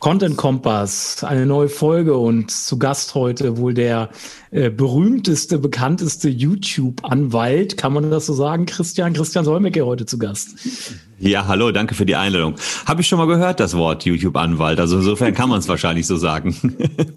Content Kompass, eine neue Folge und zu Gast heute wohl der äh, berühmteste, bekannteste YouTube-Anwalt, kann man das so sagen, Christian? Christian Solmecke heute zu Gast. Ja, hallo, danke für die Einladung. Habe ich schon mal gehört, das Wort YouTube-Anwalt. Also insofern kann man es wahrscheinlich so sagen.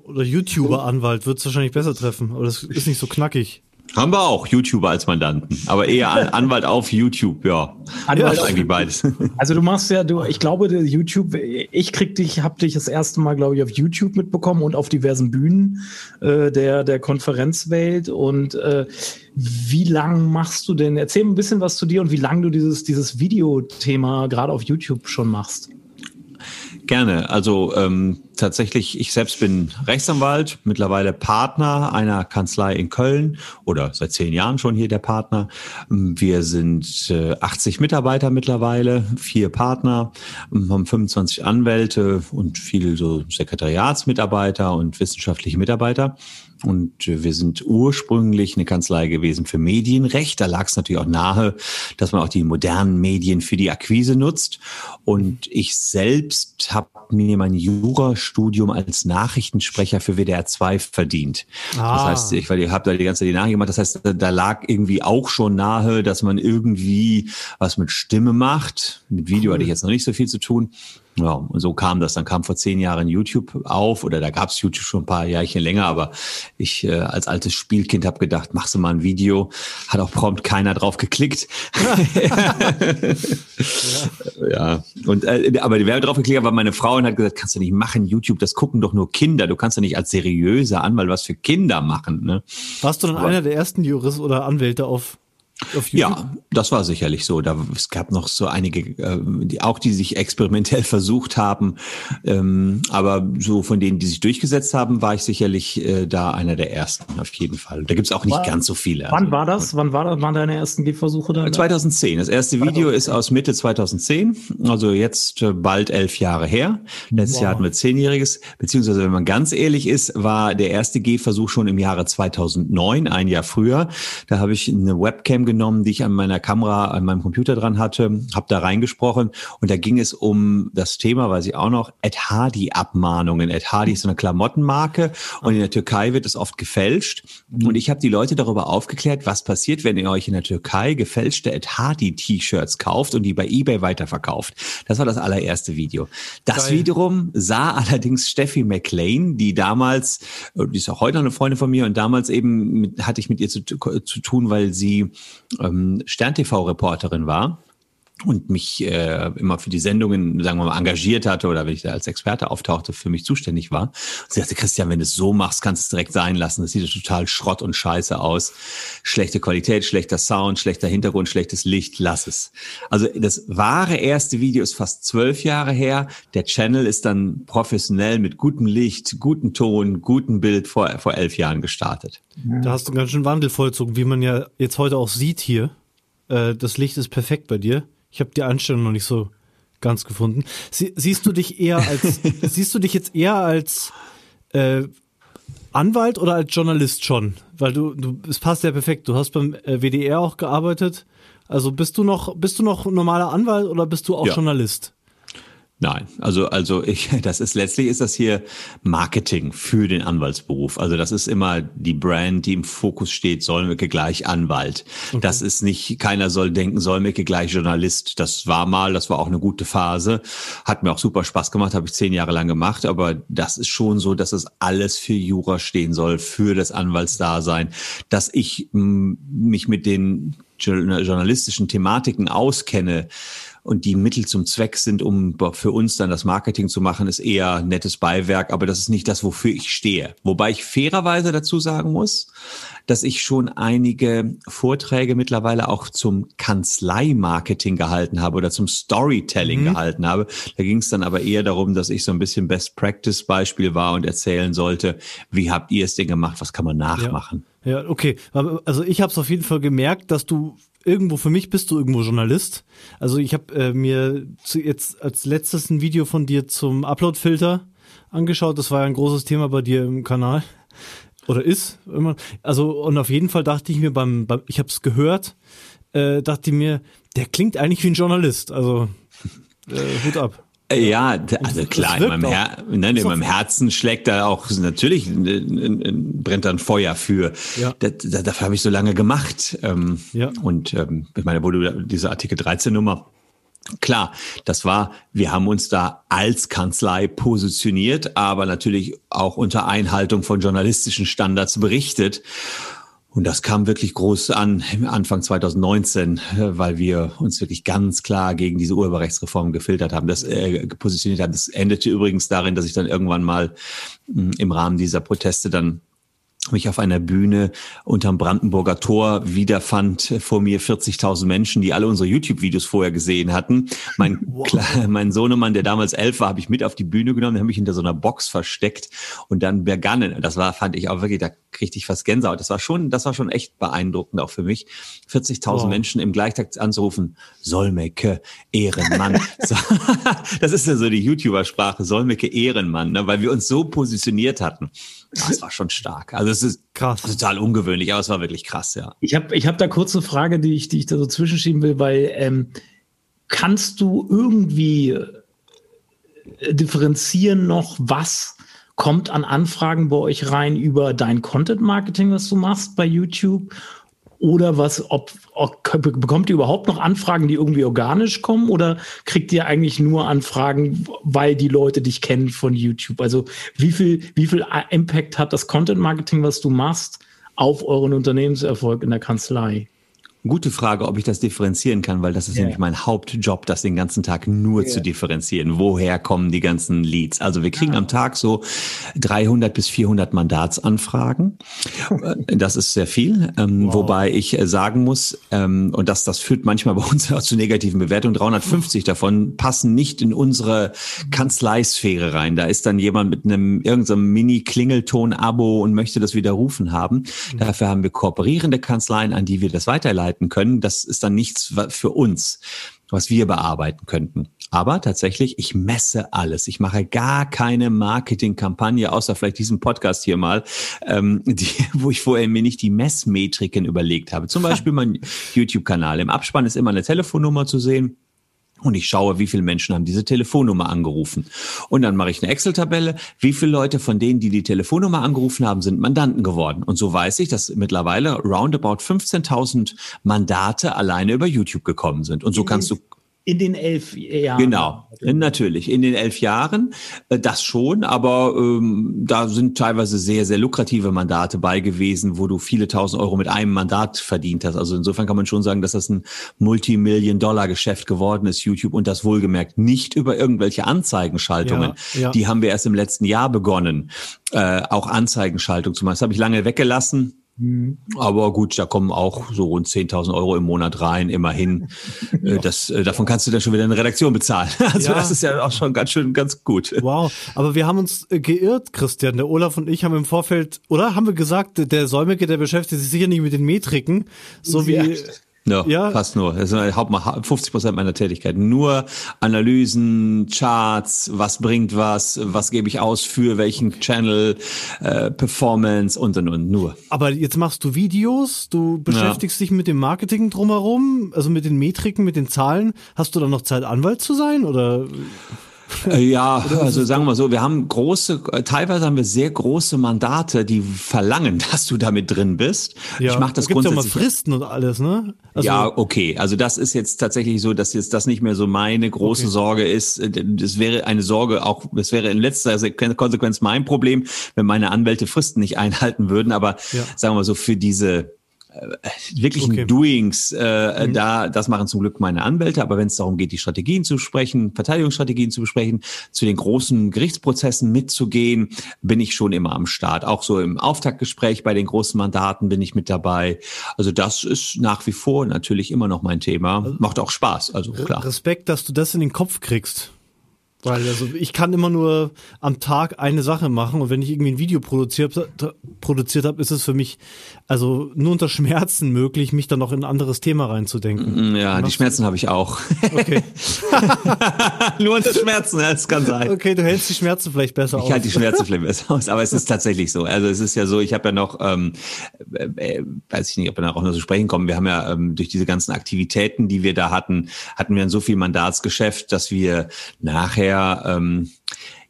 Oder YouTuber-Anwalt wird es wahrscheinlich besser treffen, aber das ist nicht so knackig. Haben wir auch YouTuber als Mandanten, aber eher Anwalt auf YouTube, ja. Anwalt ja, eigentlich beides. Also du machst ja, du, ich glaube, YouTube, ich krieg dich, hab dich das erste Mal, glaube ich, auf YouTube mitbekommen und auf diversen Bühnen äh, der der Konferenzwelt. Und äh, wie lang machst du denn? Erzähl ein bisschen was zu dir und wie lang du dieses dieses Videothema gerade auf YouTube schon machst. Gerne. Also ähm, tatsächlich, ich selbst bin Rechtsanwalt, mittlerweile Partner einer Kanzlei in Köln oder seit zehn Jahren schon hier der Partner. Wir sind äh, 80 Mitarbeiter mittlerweile, vier Partner, haben 25 Anwälte und viele so Sekretariatsmitarbeiter und wissenschaftliche Mitarbeiter. Und wir sind ursprünglich eine Kanzlei gewesen für Medienrecht. Da lag es natürlich auch nahe, dass man auch die modernen Medien für die Akquise nutzt. Und ich selbst habe mir mein Jurastudium als Nachrichtensprecher für WDR 2 verdient. Ah. Das heißt, ich, ich habe da die ganze Zeit die Nachrichten gemacht. Das heißt, da lag irgendwie auch schon nahe, dass man irgendwie was mit Stimme macht. Mit Video cool. hatte ich jetzt noch nicht so viel zu tun. Ja, und so kam das. Dann kam vor zehn Jahren YouTube auf oder da gab es YouTube schon ein paar Jahrchen länger, aber ich äh, als altes Spielkind habe gedacht, machst du mal ein Video. Hat auch prompt keiner drauf geklickt. ja. ja. Und äh, aber die Werbe drauf geklickt, war meine Frau und hat gesagt, kannst du nicht machen, YouTube, das gucken doch nur Kinder. Du kannst doch nicht als seriöser Anwalt was für Kinder machen. Ne? Warst du dann aber, einer der ersten Juristen oder Anwälte auf ja, das war sicherlich so. Da, es gab noch so einige, äh, die auch die sich experimentell versucht haben. Ähm, aber so von denen, die sich durchgesetzt haben, war ich sicherlich äh, da einer der ersten, auf jeden Fall. Da gibt's auch nicht war, ganz so viele. Wann also, war das? Wann war, waren deine ersten Gehversuche da? 2010. Das erste Video 2010. ist aus Mitte 2010, also jetzt äh, bald elf Jahre her. Letztes wow. Jahr hatten wir zehnjähriges, beziehungsweise wenn man ganz ehrlich ist, war der erste Gehversuch schon im Jahre 2009, ein Jahr früher. Da habe ich eine Webcam genommen, die ich an meiner Kamera, an meinem Computer dran hatte, habe da reingesprochen und da ging es um das Thema, weiß ich auch noch, Ed Hardy Abmahnungen. Ed Hardy ist so eine Klamottenmarke und in der Türkei wird es oft gefälscht mhm. und ich habe die Leute darüber aufgeklärt, was passiert, wenn ihr euch in der Türkei gefälschte Ed Hardy T-Shirts kauft und die bei eBay weiterverkauft. Das war das allererste Video. Das Geil. wiederum sah allerdings Steffi McLean, die damals, die ist auch heute noch eine Freundin von mir und damals eben mit, hatte ich mit ihr zu, zu tun, weil sie ähm, Stern-TV-Reporterin war und mich äh, immer für die Sendungen, sagen wir mal, engagiert hatte oder wenn ich da als Experte auftauchte, für mich zuständig war. Und sie sagte, Christian, wenn du es so machst, kannst du es direkt sein lassen. Das sieht total Schrott und Scheiße aus. Schlechte Qualität, schlechter Sound, schlechter Hintergrund, schlechtes Licht, lass es. Also das wahre erste Video ist fast zwölf Jahre her. Der Channel ist dann professionell mit gutem Licht, gutem Ton, gutem Bild vor, vor elf Jahren gestartet. Da hast du einen ganz schön Wandel vollzogen, wie man ja jetzt heute auch sieht hier. Äh, das Licht ist perfekt bei dir. Ich habe die Einstellung noch nicht so ganz gefunden. Sie, siehst du dich eher als, siehst du dich jetzt eher als äh, Anwalt oder als Journalist schon? Weil du, du, es passt ja perfekt. Du hast beim äh, WDR auch gearbeitet. Also bist du noch, bist du noch normaler Anwalt oder bist du auch ja. Journalist? Nein, also also ich, das ist letztlich ist das hier Marketing für den Anwaltsberuf. Also das ist immer die Brand, die im Fokus steht. Solmecke gleich Anwalt. Okay. Das ist nicht keiner soll denken Solmecke gleich Journalist. Das war mal, das war auch eine gute Phase, hat mir auch super Spaß gemacht, habe ich zehn Jahre lang gemacht. Aber das ist schon so, dass es alles für Jura stehen soll, für das Anwaltsdasein, dass ich mich mit den journalistischen Thematiken auskenne und die Mittel zum Zweck sind, um für uns dann das Marketing zu machen, ist eher nettes Beiwerk, aber das ist nicht das, wofür ich stehe. Wobei ich fairerweise dazu sagen muss, dass ich schon einige Vorträge mittlerweile auch zum Kanzlei-Marketing gehalten habe oder zum Storytelling mhm. gehalten habe. Da ging es dann aber eher darum, dass ich so ein bisschen Best-Practice-Beispiel war und erzählen sollte, wie habt ihr es denn gemacht, was kann man nachmachen. Ja. Ja, okay. Also ich habe es auf jeden Fall gemerkt, dass du irgendwo für mich bist du irgendwo Journalist. Also ich habe äh, mir zu, jetzt als letztes ein Video von dir zum Upload-Filter angeschaut. Das war ja ein großes Thema bei dir im Kanal. Oder ist immer. Also, und auf jeden Fall dachte ich mir beim, beim ich habe es gehört, äh, dachte ich mir, der klingt eigentlich wie ein Journalist. Also, äh, Hut ab. Äh, ja, also klar, in meinem, Her nein, in meinem Herzen schlägt da auch natürlich brennt dann Feuer für. Ja. Das, das, dafür habe ich so lange gemacht. Ähm, ja. Und ähm, ich meine, wo du diese Artikel 13 Nummer Klar, das war, wir haben uns da als Kanzlei positioniert, aber natürlich auch unter Einhaltung von journalistischen Standards berichtet. Und das kam wirklich groß an Anfang 2019, weil wir uns wirklich ganz klar gegen diese Urheberrechtsreform gefiltert haben, das äh, positioniert haben. Das endete übrigens darin, dass ich dann irgendwann mal mh, hm, im Rahmen dieser Proteste dann mich auf einer Bühne unterm Brandenburger Tor wiederfand, vor mir 40.000 Menschen, die alle unsere YouTube-Videos vorher gesehen hatten. Mein, wow. mein Sohnemann, der damals elf war, habe ich mit auf die Bühne genommen, habe mich hinter so einer Box versteckt und dann begannen. Das war, fand ich auch wirklich, da kriegte ich fast Gänsehaut. Das war schon, das war schon echt beeindruckend auch für mich. 40.000 wow. Menschen im Gleichtakt anzurufen, Solmecke, Ehrenmann. das ist ja so die YouTuber-Sprache, Solmecke, Ehrenmann, ne, weil wir uns so positioniert hatten. Das war schon stark. Also es ist krass. total ungewöhnlich, aber es war wirklich krass, ja. Ich habe ich hab da kurz eine Frage, die ich, die ich da so zwischenschieben will, weil ähm, kannst du irgendwie äh, differenzieren noch, was kommt an Anfragen bei euch rein über dein Content Marketing, was du machst bei YouTube oder was, ob, ob, bekommt ihr überhaupt noch Anfragen, die irgendwie organisch kommen oder kriegt ihr eigentlich nur Anfragen, weil die Leute dich kennen von YouTube? Also wie viel, wie viel Impact hat das Content Marketing, was du machst, auf euren Unternehmenserfolg in der Kanzlei? Gute Frage, ob ich das differenzieren kann, weil das ist yeah. nämlich mein Hauptjob, das den ganzen Tag nur yeah. zu differenzieren. Woher kommen die ganzen Leads? Also wir kriegen ah. am Tag so 300 bis 400 Mandatsanfragen. Äh, das ist sehr viel, ähm, wow. wobei ich äh, sagen muss, ähm, und das, das führt manchmal bei uns auch zu negativen Bewertungen, 350 davon passen nicht in unsere Kanzleisphäre rein. Da ist dann jemand mit einem irgendeinem Mini-Klingelton-Abo und möchte das widerrufen haben. Mhm. Dafür haben wir kooperierende Kanzleien, an die wir das weiterleiten bearbeiten können. Das ist dann nichts für uns, was wir bearbeiten könnten. Aber tatsächlich, ich messe alles. Ich mache gar keine Marketingkampagne, außer vielleicht diesen Podcast hier mal, ähm, die, wo ich vorher mir nicht die Messmetriken überlegt habe. Zum Beispiel mein YouTube-Kanal. Im Abspann ist immer eine Telefonnummer zu sehen. Und ich schaue, wie viele Menschen haben diese Telefonnummer angerufen. Und dann mache ich eine Excel-Tabelle, wie viele Leute von denen, die die Telefonnummer angerufen haben, sind Mandanten geworden. Und so weiß ich, dass mittlerweile roundabout 15.000 Mandate alleine über YouTube gekommen sind. Und so kannst du in den elf Jahren. Genau, natürlich. In den elf Jahren, äh, das schon, aber ähm, da sind teilweise sehr, sehr lukrative Mandate bei gewesen, wo du viele tausend Euro mit einem Mandat verdient hast. Also insofern kann man schon sagen, dass das ein Multimillion-Dollar-Geschäft geworden ist, YouTube, und das wohlgemerkt nicht über irgendwelche Anzeigenschaltungen. Ja, ja. Die haben wir erst im letzten Jahr begonnen, äh, auch Anzeigenschaltung zu machen. Das habe ich lange weggelassen. Aber gut, da kommen auch so rund 10.000 Euro im Monat rein, immerhin. Äh, das, äh, davon kannst du dann schon wieder eine Redaktion bezahlen. Also ja. das ist ja auch schon ganz schön, ganz gut. Wow, aber wir haben uns äh, geirrt, Christian. Der Olaf und ich haben im Vorfeld, oder haben wir gesagt, der Säumige, der beschäftigt sich sicher nicht mit den Metriken, so wie... Ja No, ja, fast nur. Das sind 50 Prozent meiner Tätigkeit. Nur Analysen, Charts, was bringt was, was gebe ich aus für welchen Channel, äh, Performance und und und nur. Aber jetzt machst du Videos, du beschäftigst ja. dich mit dem Marketing drumherum, also mit den Metriken, mit den Zahlen. Hast du dann noch Zeit, Anwalt zu sein oder? Äh, ja, also sagen wir mal so, wir haben große, äh, teilweise haben wir sehr große Mandate, die verlangen, dass du damit drin bist. Ja, ich mache das da grundsätzlich. Ja mal Fristen und alles, ne? Also ja, okay. Also das ist jetzt tatsächlich so, dass jetzt das nicht mehr so meine große okay. Sorge ist. Äh, das wäre eine Sorge auch, das wäre in letzter Konsequenz mein Problem, wenn meine Anwälte Fristen nicht einhalten würden. Aber ja. sagen wir mal so, für diese wirklichen okay. Doings, äh, mhm. da, das machen zum Glück meine Anwälte, aber wenn es darum geht, die Strategien zu besprechen, Verteidigungsstrategien zu besprechen, zu den großen Gerichtsprozessen mitzugehen, bin ich schon immer am Start. Auch so im Auftaktgespräch bei den großen Mandaten bin ich mit dabei. Also das ist nach wie vor natürlich immer noch mein Thema. Also Macht auch Spaß, also klar. Respekt, dass du das in den Kopf kriegst. Weil also ich kann immer nur am Tag eine Sache machen und wenn ich irgendwie ein Video produziert, produziert habe, ist es für mich also nur unter Schmerzen möglich, mich dann noch in ein anderes Thema reinzudenken. Mm, ja, die Schmerzen habe ich auch. Okay. nur unter Schmerzen, das kann sein. Okay, du hältst die Schmerzen vielleicht besser ich aus. Ich halte die Schmerzen vielleicht besser aus, aber es ist tatsächlich so. Also es ist ja so, ich habe ja noch, ähm, äh, äh, weiß ich nicht, ob wir da auch noch zu sprechen kommen, wir haben ja ähm, durch diese ganzen Aktivitäten, die wir da hatten, hatten wir dann so viel Mandatsgeschäft, dass wir nachher sehr ähm,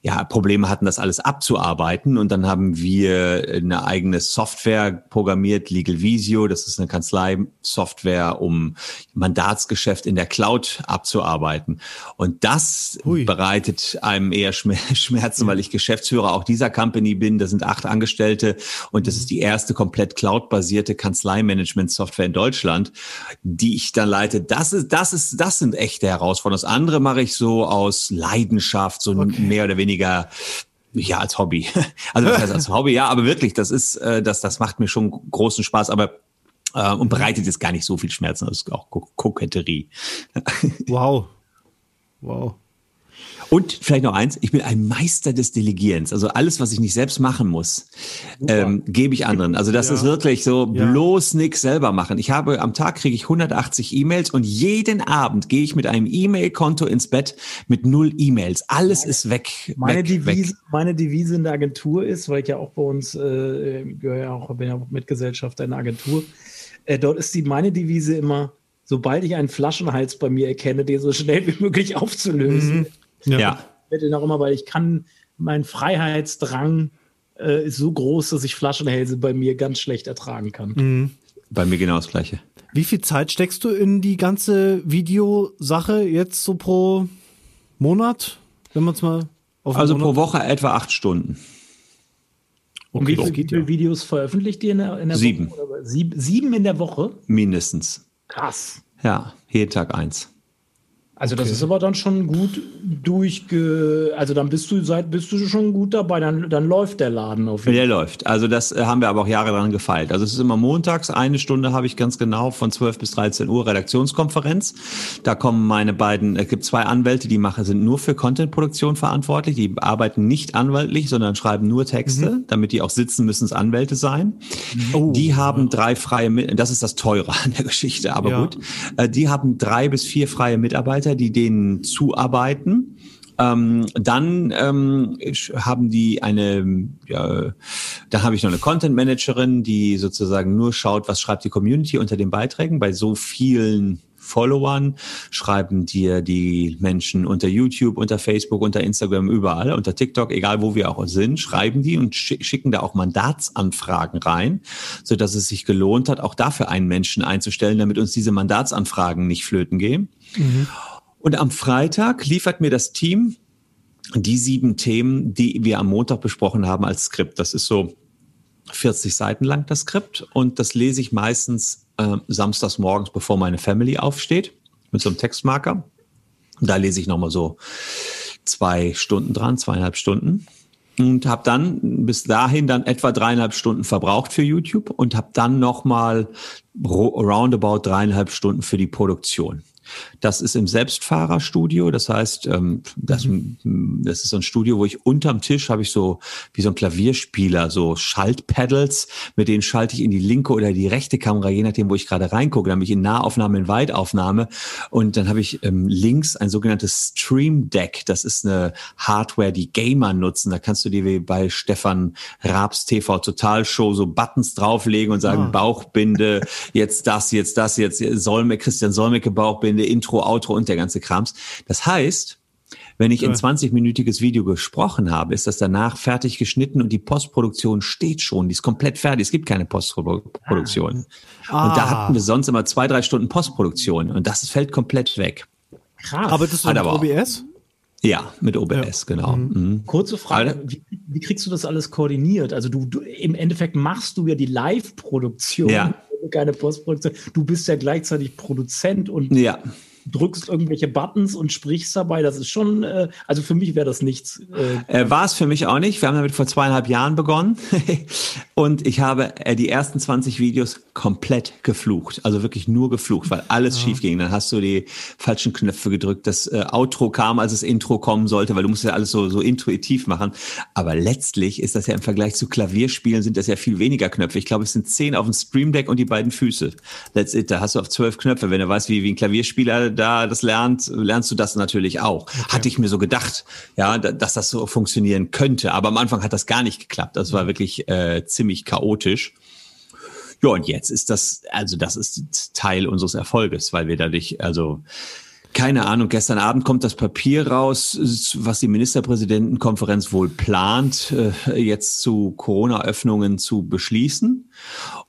ja, Probleme hatten, das alles abzuarbeiten. Und dann haben wir eine eigene Software programmiert, Legal Visio. Das ist eine Kanzlei-Software, um Mandatsgeschäft in der Cloud abzuarbeiten. Und das Hui. bereitet einem eher Schmerzen, weil ich Geschäftsführer auch dieser Company bin. Da sind acht Angestellte und das ist die erste komplett cloud-basierte Kanzleimanagement-Software in Deutschland, die ich dann leite. Das ist, das ist, das sind echte Herausforderungen. Das andere mache ich so aus Leidenschaft, so okay. mehr oder weniger weniger ja als Hobby. Also das heißt als Hobby, ja, aber wirklich, das ist, äh, das, das macht mir schon großen Spaß, aber äh, und bereitet jetzt gar nicht so viel Schmerzen, das ist auch Koketterie. Wow. Wow. Und vielleicht noch eins, ich bin ein Meister des Delegierens. Also alles, was ich nicht selbst machen muss, ähm, gebe ich anderen. Also das ja. ist wirklich so, ja. bloß nichts selber machen. Ich habe am Tag kriege ich 180 E-Mails und jeden Abend gehe ich mit einem E-Mail-Konto ins Bett mit null E-Mails. Alles ist weg. Meine, weg, Devise, weg. meine Devise in der Agentur ist, weil ich ja auch bei uns äh, gehöre ja auch, bin ja auch Mitgesellschafter in der Agentur. Äh, dort ist die meine Devise immer, sobald ich einen Flaschenhals bei mir erkenne, den so schnell wie möglich aufzulösen. Mhm. Ja. ja. Ich auch immer, weil ich kann, mein Freiheitsdrang äh, ist so groß, dass ich Flaschenhälse bei mir ganz schlecht ertragen kann. Mhm. Bei mir genau das Gleiche. Wie viel Zeit steckst du in die ganze Videosache jetzt so pro Monat, wenn man es mal auf Also Monat? pro Woche etwa acht Stunden. Und wie viele ja. Videos veröffentlicht ihr in der, in der sieben. Woche? Sieben. Sieben in der Woche? Mindestens. Krass. Ja, jeden Tag eins. Also okay. das ist aber dann schon gut durchge... Also dann bist du seit bist du schon gut dabei, dann, dann läuft der Laden auf jeden Fall. Der läuft. Also das äh, haben wir aber auch Jahre dran gefeilt. Also es ist immer montags, eine Stunde habe ich ganz genau von 12 bis 13 Uhr Redaktionskonferenz. Da kommen meine beiden, es gibt zwei Anwälte, die machen, sind nur für Contentproduktion verantwortlich. Die arbeiten nicht anwaltlich, sondern schreiben nur Texte, mhm. damit die auch sitzen müssen, es Anwälte sein. Oh, die haben ja. drei freie, das ist das Teure an der Geschichte, aber ja. gut. Äh, die haben drei bis vier freie Mitarbeiter Mitarbeiter, die denen zuarbeiten. Ähm, dann ähm, haben die eine, ja, da habe ich noch eine Content Managerin, die sozusagen nur schaut, was schreibt die Community unter den Beiträgen. Bei so vielen Followern schreiben dir die Menschen unter YouTube, unter Facebook, unter Instagram, überall, unter TikTok, egal wo wir auch sind, schreiben die und schicken da auch Mandatsanfragen rein, so dass es sich gelohnt hat, auch dafür einen Menschen einzustellen, damit uns diese Mandatsanfragen nicht flöten gehen. Mhm. Und am Freitag liefert mir das Team die sieben Themen, die wir am Montag besprochen haben als Skript. Das ist so 40 Seiten lang das Skript und das lese ich meistens äh, samstags morgens, bevor meine Family aufsteht, mit so einem Textmarker. Da lese ich nochmal so zwei Stunden dran, zweieinhalb Stunden und habe dann bis dahin dann etwa dreieinhalb Stunden verbraucht für YouTube und habe dann nochmal roundabout dreieinhalb Stunden für die Produktion. Das ist im Selbstfahrerstudio. Das heißt, ähm, das, mhm. das ist so ein Studio, wo ich unterm Tisch habe ich so wie so ein Klavierspieler, so Schaltpedals, mit denen schalte ich in die linke oder die rechte Kamera, je nachdem, wo ich gerade reingucke. Dann habe ich in Nahaufnahme, in Weitaufnahme. Und dann habe ich ähm, links ein sogenanntes Stream Deck. Das ist eine Hardware, die Gamer nutzen. Da kannst du dir wie bei Stefan Raabs TV Total Show so Buttons drauflegen und sagen, ah. Bauchbinde, jetzt das, jetzt das, jetzt Solme, Christian Solmecke Bauchbinde Ende, Intro, Outro und der ganze Krams. Das heißt, wenn ich ein 20-minütiges Video gesprochen habe, ist das danach fertig geschnitten und die Postproduktion steht schon. Die ist komplett fertig. Es gibt keine Postproduktion. Ah. Und da hatten wir sonst immer zwei, drei Stunden Postproduktion und das fällt komplett weg. Krass. Aber das ist mit OBS? Ja, mit OBS, ja. genau. Mhm. Mhm. Kurze Frage, wie, wie, kriegst du das alles koordiniert? Also du, du im Endeffekt machst du ja die Live-Produktion. Ja keine Postproduktion. Du bist ja gleichzeitig Produzent und ja. Drückst irgendwelche Buttons und sprichst dabei. Das ist schon, äh, also für mich wäre das nichts. Äh, War es für mich auch nicht. Wir haben damit vor zweieinhalb Jahren begonnen und ich habe äh, die ersten 20 Videos komplett geflucht. Also wirklich nur geflucht, weil alles ja. schief ging. Dann hast du die falschen Knöpfe gedrückt. Das äh, Outro kam, als das Intro kommen sollte, weil du musst ja alles so, so intuitiv machen. Aber letztlich ist das ja im Vergleich zu Klavierspielen sind das ja viel weniger Knöpfe. Ich glaube, es sind zehn auf dem Stream Deck und die beiden Füße. That's it. Da hast du auf zwölf Knöpfe. Wenn du weißt, wie, wie ein Klavierspieler da das lernt, lernst du das natürlich auch. Okay. Hatte ich mir so gedacht, ja, dass das so funktionieren könnte. Aber am Anfang hat das gar nicht geklappt. Das war wirklich äh, ziemlich chaotisch. Ja, und jetzt ist das, also das ist Teil unseres Erfolges, weil wir dadurch, also keine Ahnung, gestern Abend kommt das Papier raus, was die Ministerpräsidentenkonferenz wohl plant, äh, jetzt zu Corona-Öffnungen zu beschließen.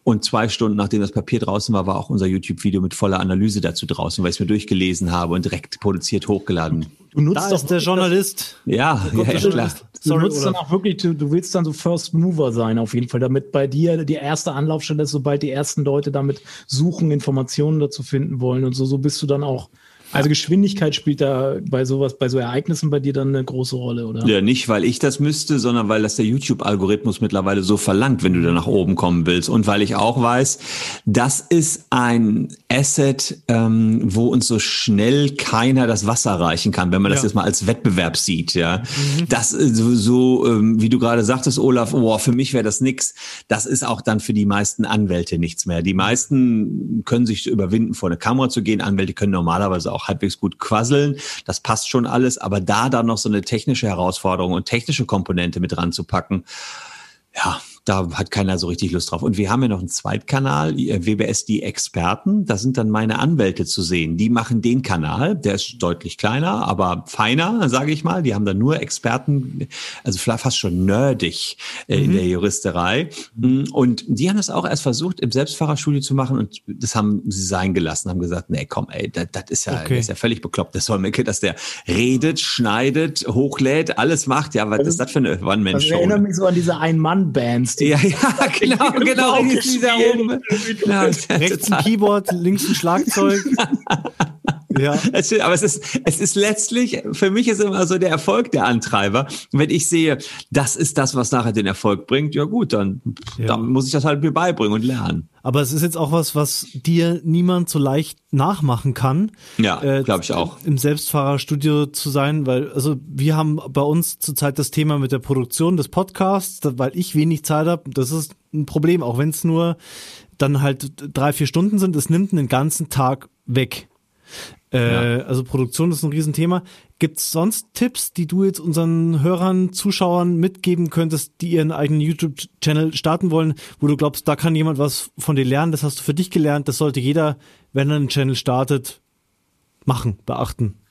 Und zwei Stunden nachdem das Papier draußen war, war auch unser YouTube-Video mit voller Analyse dazu draußen, weil ich es mir durchgelesen habe und direkt produziert hochgeladen. Du nutzt da ist der Journalist. Ja, ja, ja klar. Du nutzt dann auch wirklich, du, du, willst dann so First Mover sein auf jeden Fall, damit bei dir die erste Anlaufstelle ist, sobald die ersten Leute damit suchen, Informationen dazu finden wollen und so, so bist du dann auch also Geschwindigkeit spielt da bei sowas, bei so Ereignissen bei dir dann eine große Rolle, oder? Ja, nicht weil ich das müsste, sondern weil das der YouTube-Algorithmus mittlerweile so verlangt, wenn du da nach oben kommen willst. Und weil ich auch weiß, das ist ein Asset, ähm, wo uns so schnell keiner das Wasser reichen kann, wenn man das jetzt mal als Wettbewerb sieht. Ja, mhm. das ist so, so ähm, wie du gerade sagtest, Olaf. Oh, für mich wäre das nix. Das ist auch dann für die meisten Anwälte nichts mehr. Die meisten können sich überwinden, vor eine Kamera zu gehen. Anwälte können normalerweise auch auch halbwegs gut quasseln. Das passt schon alles. Aber da dann noch so eine technische Herausforderung und technische Komponente mit ranzupacken, ja, da hat keiner so richtig Lust drauf. Und wir haben ja noch einen Zweitkanal, WBS die Experten. Da sind dann meine Anwälte zu sehen. Die machen den Kanal, der ist deutlich kleiner, aber feiner, sage ich mal. Die haben da nur Experten, also fast schon nerdig äh, mhm. in der Juristerei. Mm, und die haben das auch erst versucht, im Selbstfahrerstudio zu machen und das haben sie sein gelassen, haben gesagt, nee, komm, ey, das, das ist ja, okay. das ist ja völlig bekloppt. Das soll mir, dass der redet, schneidet, hochlädt, alles macht. Ja, was also, ist das für eine One-Man-Show? Also ich erinnere mich so an diese Ein-Mann-Bands die ja, ja, genau, genau. Dieser oben. Ja, rechts ein Keyboard, links ein Schlagzeug. Ja. Es, aber es ist, es ist letztlich, für mich ist immer so der Erfolg der Antreiber. Wenn ich sehe, das ist das, was nachher den Erfolg bringt, ja gut, dann, ja. dann muss ich das halt mir beibringen und lernen. Aber es ist jetzt auch was, was dir niemand so leicht nachmachen kann. Ja, äh, glaube ich auch. Im Selbstfahrerstudio zu sein, weil, also wir haben bei uns zurzeit das Thema mit der Produktion des Podcasts, weil ich wenig Zeit habe. Das ist ein Problem, auch wenn es nur dann halt drei, vier Stunden sind. Es nimmt einen ganzen Tag weg. Äh, ja. Also Produktion ist ein Riesenthema. Gibt es sonst Tipps, die du jetzt unseren Hörern, Zuschauern mitgeben könntest, die ihren eigenen YouTube-Channel starten wollen, wo du glaubst, da kann jemand was von dir lernen, das hast du für dich gelernt, das sollte jeder, wenn er einen Channel startet, machen, beachten?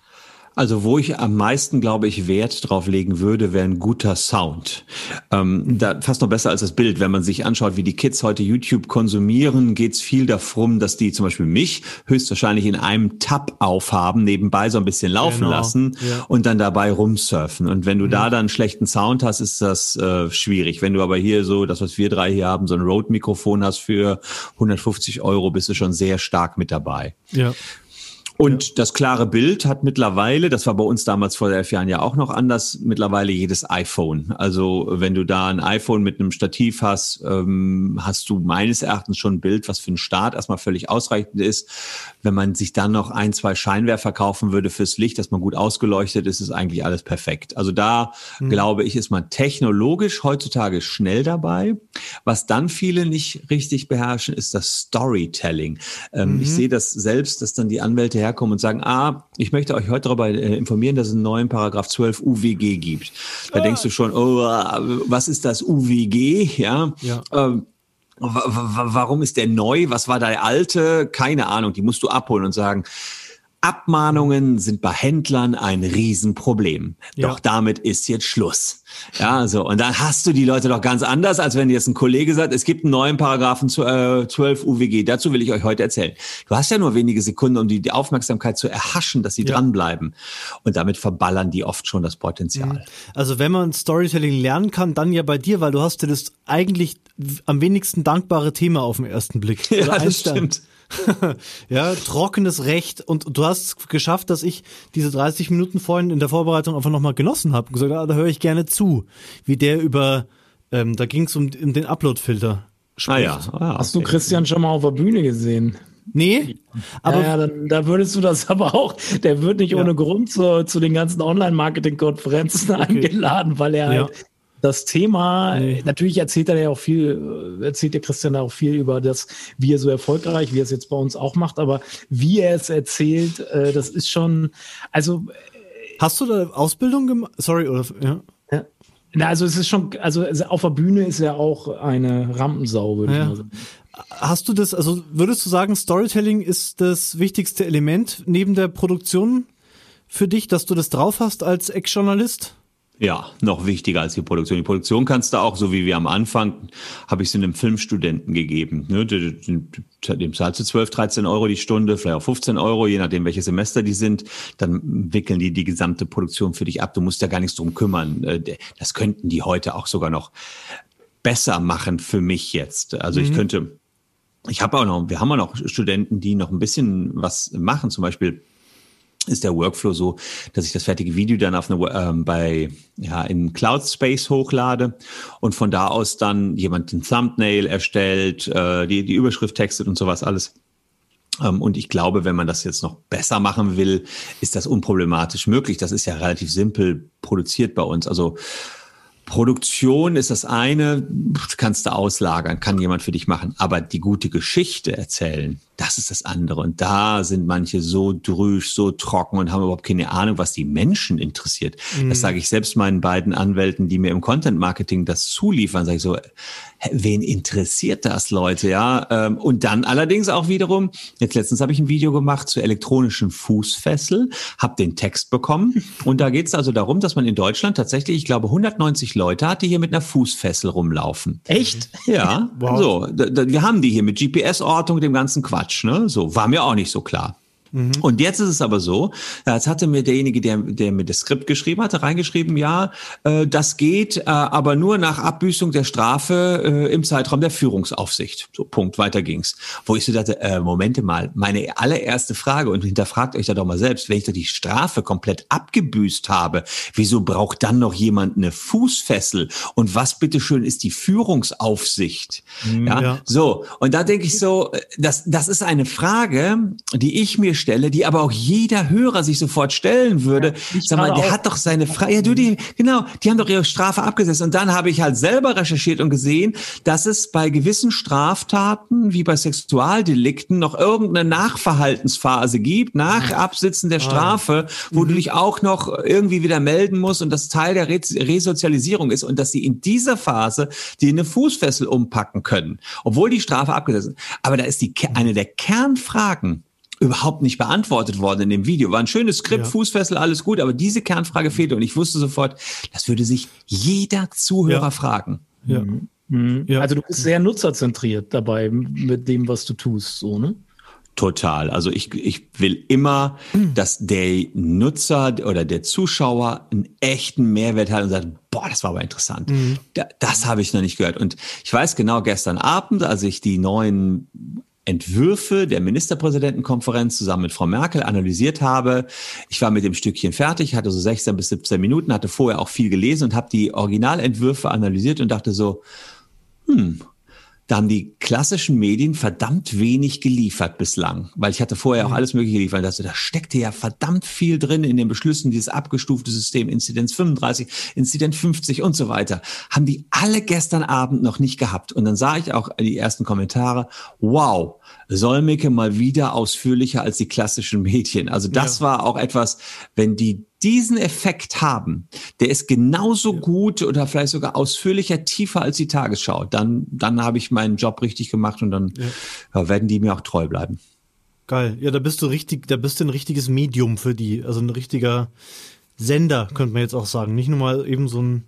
Also wo ich am meisten, glaube ich, Wert drauf legen würde, wäre ein guter Sound. Ähm, da fast noch besser als das Bild. Wenn man sich anschaut, wie die Kids heute YouTube konsumieren, geht es viel darum, dass die zum Beispiel mich höchstwahrscheinlich in einem Tab aufhaben, nebenbei so ein bisschen laufen genau. lassen ja. und dann dabei rumsurfen. Und wenn du mhm. da dann einen schlechten Sound hast, ist das äh, schwierig. Wenn du aber hier so, das was wir drei hier haben, so ein Rode-Mikrofon hast für 150 Euro, bist du schon sehr stark mit dabei. Ja. Und ja. das klare Bild hat mittlerweile, das war bei uns damals vor elf Jahren ja auch noch anders, mittlerweile jedes iPhone. Also wenn du da ein iPhone mit einem Stativ hast, ähm, hast du meines Erachtens schon ein Bild, was für einen Start erstmal völlig ausreichend ist. Wenn man sich dann noch ein, zwei Scheinwerfer kaufen würde fürs Licht, dass man gut ausgeleuchtet ist, ist eigentlich alles perfekt. Also da mhm. glaube ich, ist man technologisch heutzutage schnell dabei. Was dann viele nicht richtig beherrschen, ist das Storytelling. Ähm, mhm. Ich sehe das selbst, dass dann die Anwälte her herkommen und sagen, ah, ich möchte euch heute darüber äh, informieren, dass es einen neuen Paragraph 12 UWG gibt. Da ah. denkst du schon, oh, was ist das UWG? Ja. ja. Ähm, warum ist der neu? Was war der alte? Keine Ahnung. Die musst du abholen und sagen, Abmahnungen sind bei Händlern ein Riesenproblem. Ja. Doch damit ist jetzt Schluss. Ja, so. Und dann hast du die Leute doch ganz anders, als wenn jetzt ein Kollege sagt, es gibt einen neuen Paragraphen 12 äh, UWG. Dazu will ich euch heute erzählen. Du hast ja nur wenige Sekunden, um die, die Aufmerksamkeit zu erhaschen, dass sie ja. dranbleiben. Und damit verballern die oft schon das Potenzial. Mhm. Also wenn man Storytelling lernen kann, dann ja bei dir, weil du hast dir das eigentlich am wenigsten dankbare Thema auf den ersten Blick. Ja, das stimmt. ja, trockenes Recht. Und du hast geschafft, dass ich diese 30 Minuten vorhin in der Vorbereitung einfach nochmal genossen habe. Und gesagt, ah, da höre ich gerne zu. Wie der über, ähm, da ging es um, um, den Upload-Filter. Ah ja. Ah, Hast du Christian schon mal auf der Bühne gesehen? Nee, aber. Ja, ja dann, da würdest du das aber auch, der wird nicht ja. ohne Grund zu, zu den ganzen Online-Marketing-Konferenzen okay. eingeladen, weil er ja. halt das Thema, nee. natürlich erzählt er ja auch viel, erzählt der Christian auch viel über das, wie er so erfolgreich, wie er es jetzt bei uns auch macht, aber wie er es erzählt, äh, das ist schon, also. Hast du da Ausbildung gemacht? Sorry, oder, ja. ja. Na, also es ist schon, also auf der Bühne ist er auch eine Rampensau, würde ja. ich mal sagen. Hast du das, also würdest du sagen, Storytelling ist das wichtigste Element neben der Produktion für dich, dass du das drauf hast als Ex-Journalist? Ja, noch wichtiger als die Produktion. Die Produktion kannst du auch, so wie wir am Anfang, habe ich es einem Filmstudenten gegeben. Ne? Dem zahlst du 12, 13 Euro die Stunde, vielleicht auch 15 Euro, je nachdem, welche Semester die sind. Dann wickeln die die gesamte Produktion für dich ab. Du musst ja gar nichts drum kümmern. Äh, das könnten die heute auch sogar noch besser machen für mich jetzt. Also mhm. ich könnte, ich habe auch noch, wir haben auch noch Studenten, die noch ein bisschen was machen, zum Beispiel ist der Workflow so, dass ich das fertige Video dann auf eine, ähm, bei ja in Cloud Space hochlade und von da aus dann jemand den Thumbnail erstellt, äh, die die Überschrift textet und sowas alles. Ähm, und ich glaube, wenn man das jetzt noch besser machen will, ist das unproblematisch möglich. Das ist ja relativ simpel produziert bei uns. Also Produktion ist das eine, kannst du auslagern, kann jemand für dich machen. Aber die gute Geschichte erzählen, das ist das andere. Und da sind manche so drüsch, so trocken und haben überhaupt keine Ahnung, was die Menschen interessiert. Mhm. Das sage ich selbst meinen beiden Anwälten, die mir im Content Marketing das zuliefern, sage ich so, wen interessiert das, Leute, ja? Ähm, und dann allerdings auch wiederum, jetzt letztens habe ich ein Video gemacht zur elektronischen Fußfessel, habe den Text bekommen und da geht es also darum, dass man in Deutschland tatsächlich, ich glaube, 190 Leute hat, die hier mit einer Fußfessel rumlaufen. Echt? Ja, wow. so. wir haben die hier mit GPS-Ortung, dem ganzen Quatsch. Quatsch, ne? So, war mir auch nicht so klar. Mhm. Und jetzt ist es aber so, jetzt hatte mir derjenige, der, der mir das Skript geschrieben hatte, reingeschrieben, ja, äh, das geht, äh, aber nur nach Abbüßung der Strafe äh, im Zeitraum der Führungsaufsicht. So, Punkt, weiter ging's. Wo ich so dachte, äh, Momente mal, meine allererste Frage, und hinterfragt euch da doch mal selbst, wenn ich da die Strafe komplett abgebüßt habe, wieso braucht dann noch jemand eine Fußfessel? Und was bitteschön ist die Führungsaufsicht? Mhm, ja, ja, so. Und da denke ich so, äh, das, das ist eine Frage, die ich mir stelle, die aber auch jeder Hörer sich sofort stellen würde. Ja, Sag mal, der hat doch seine Freiheit. Ja, du, die, genau, die haben doch ihre Strafe abgesetzt. Und dann habe ich halt selber recherchiert und gesehen, dass es bei gewissen Straftaten, wie bei Sexualdelikten, noch irgendeine Nachverhaltensphase gibt, nach Absitzen der ah. Strafe, wo mhm. du dich auch noch irgendwie wieder melden musst und das Teil der Resozialisierung ist und dass sie in dieser Phase die eine Fußfessel umpacken können, obwohl die Strafe abgesetzt ist. Aber da ist die, eine der Kernfragen, überhaupt nicht beantwortet worden in dem Video. War ein schönes Skript, ja. Fußfessel, alles gut, aber diese Kernfrage fehlte und ich wusste sofort, das würde sich jeder Zuhörer ja. fragen. Ja. Mhm. Mhm. ja. Also du bist sehr nutzerzentriert dabei mit dem, was du tust, so, ne? Total. Also ich, ich will immer, mhm. dass der Nutzer oder der Zuschauer einen echten Mehrwert hat und sagt, boah, das war aber interessant. Mhm. Da, das habe ich noch nicht gehört. Und ich weiß genau, gestern Abend, als ich die neuen Entwürfe der Ministerpräsidentenkonferenz zusammen mit Frau Merkel analysiert habe. Ich war mit dem Stückchen fertig, hatte so 16 bis 17 Minuten, hatte vorher auch viel gelesen und habe die Originalentwürfe analysiert und dachte so, hm, da haben die klassischen Medien verdammt wenig geliefert bislang, weil ich hatte vorher auch mhm. alles Mögliche geliefert. Also da steckte ja verdammt viel drin in den Beschlüssen, dieses abgestufte System, Inzidenz 35, Inzidenz 50 und so weiter. Haben die alle gestern Abend noch nicht gehabt. Und dann sah ich auch die ersten Kommentare, wow, Solmecke mal wieder ausführlicher als die klassischen Medien. Also das ja. war auch etwas, wenn die diesen Effekt haben, der ist genauso ja. gut oder vielleicht sogar ausführlicher, tiefer als die Tagesschau, dann, dann habe ich meinen Job richtig gemacht und dann ja. werden die mir auch treu bleiben. Geil. Ja, da bist du richtig, da bist du ein richtiges Medium für die, also ein richtiger Sender, könnte man jetzt auch sagen. Nicht nur mal eben so ein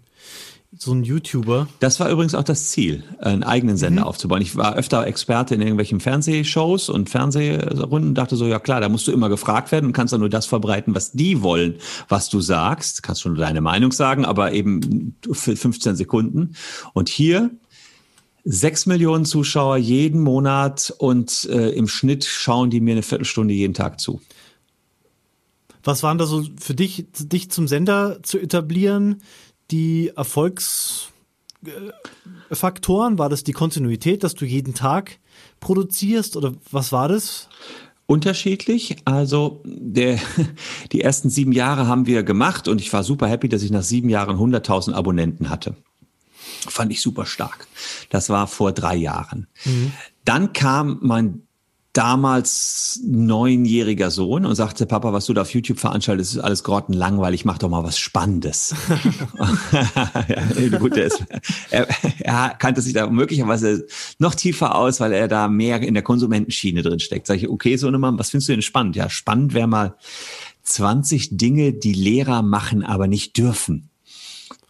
so ein YouTuber. Das war übrigens auch das Ziel, einen eigenen Sender mhm. aufzubauen. Ich war öfter Experte in irgendwelchen Fernsehshows und Fernsehrunden und dachte so, ja klar, da musst du immer gefragt werden und kannst dann nur das verbreiten, was die wollen, was du sagst. Kannst schon deine Meinung sagen, aber eben für 15 Sekunden. Und hier Sechs Millionen Zuschauer jeden Monat und äh, im Schnitt schauen die mir eine Viertelstunde jeden Tag zu. Was waren da so für dich, dich zum Sender zu etablieren, die Erfolgsfaktoren? War das die Kontinuität, dass du jeden Tag produzierst oder was war das? Unterschiedlich. Also der, die ersten sieben Jahre haben wir gemacht und ich war super happy, dass ich nach sieben Jahren 100.000 Abonnenten hatte. Fand ich super stark. Das war vor drei Jahren. Mhm. Dann kam mein damals neunjähriger Sohn und sagte, Papa, was du da auf YouTube veranstaltest, ist alles grottenlangweilig, mach doch mal was Spannendes. ja, gut, er, ist, er, er, kannte sich da möglicherweise noch tiefer aus, weil er da mehr in der Konsumentenschiene drin steckt. Sag ich, okay, so eine Mann, was findest du denn spannend? Ja, spannend wäre mal 20 Dinge, die Lehrer machen, aber nicht dürfen.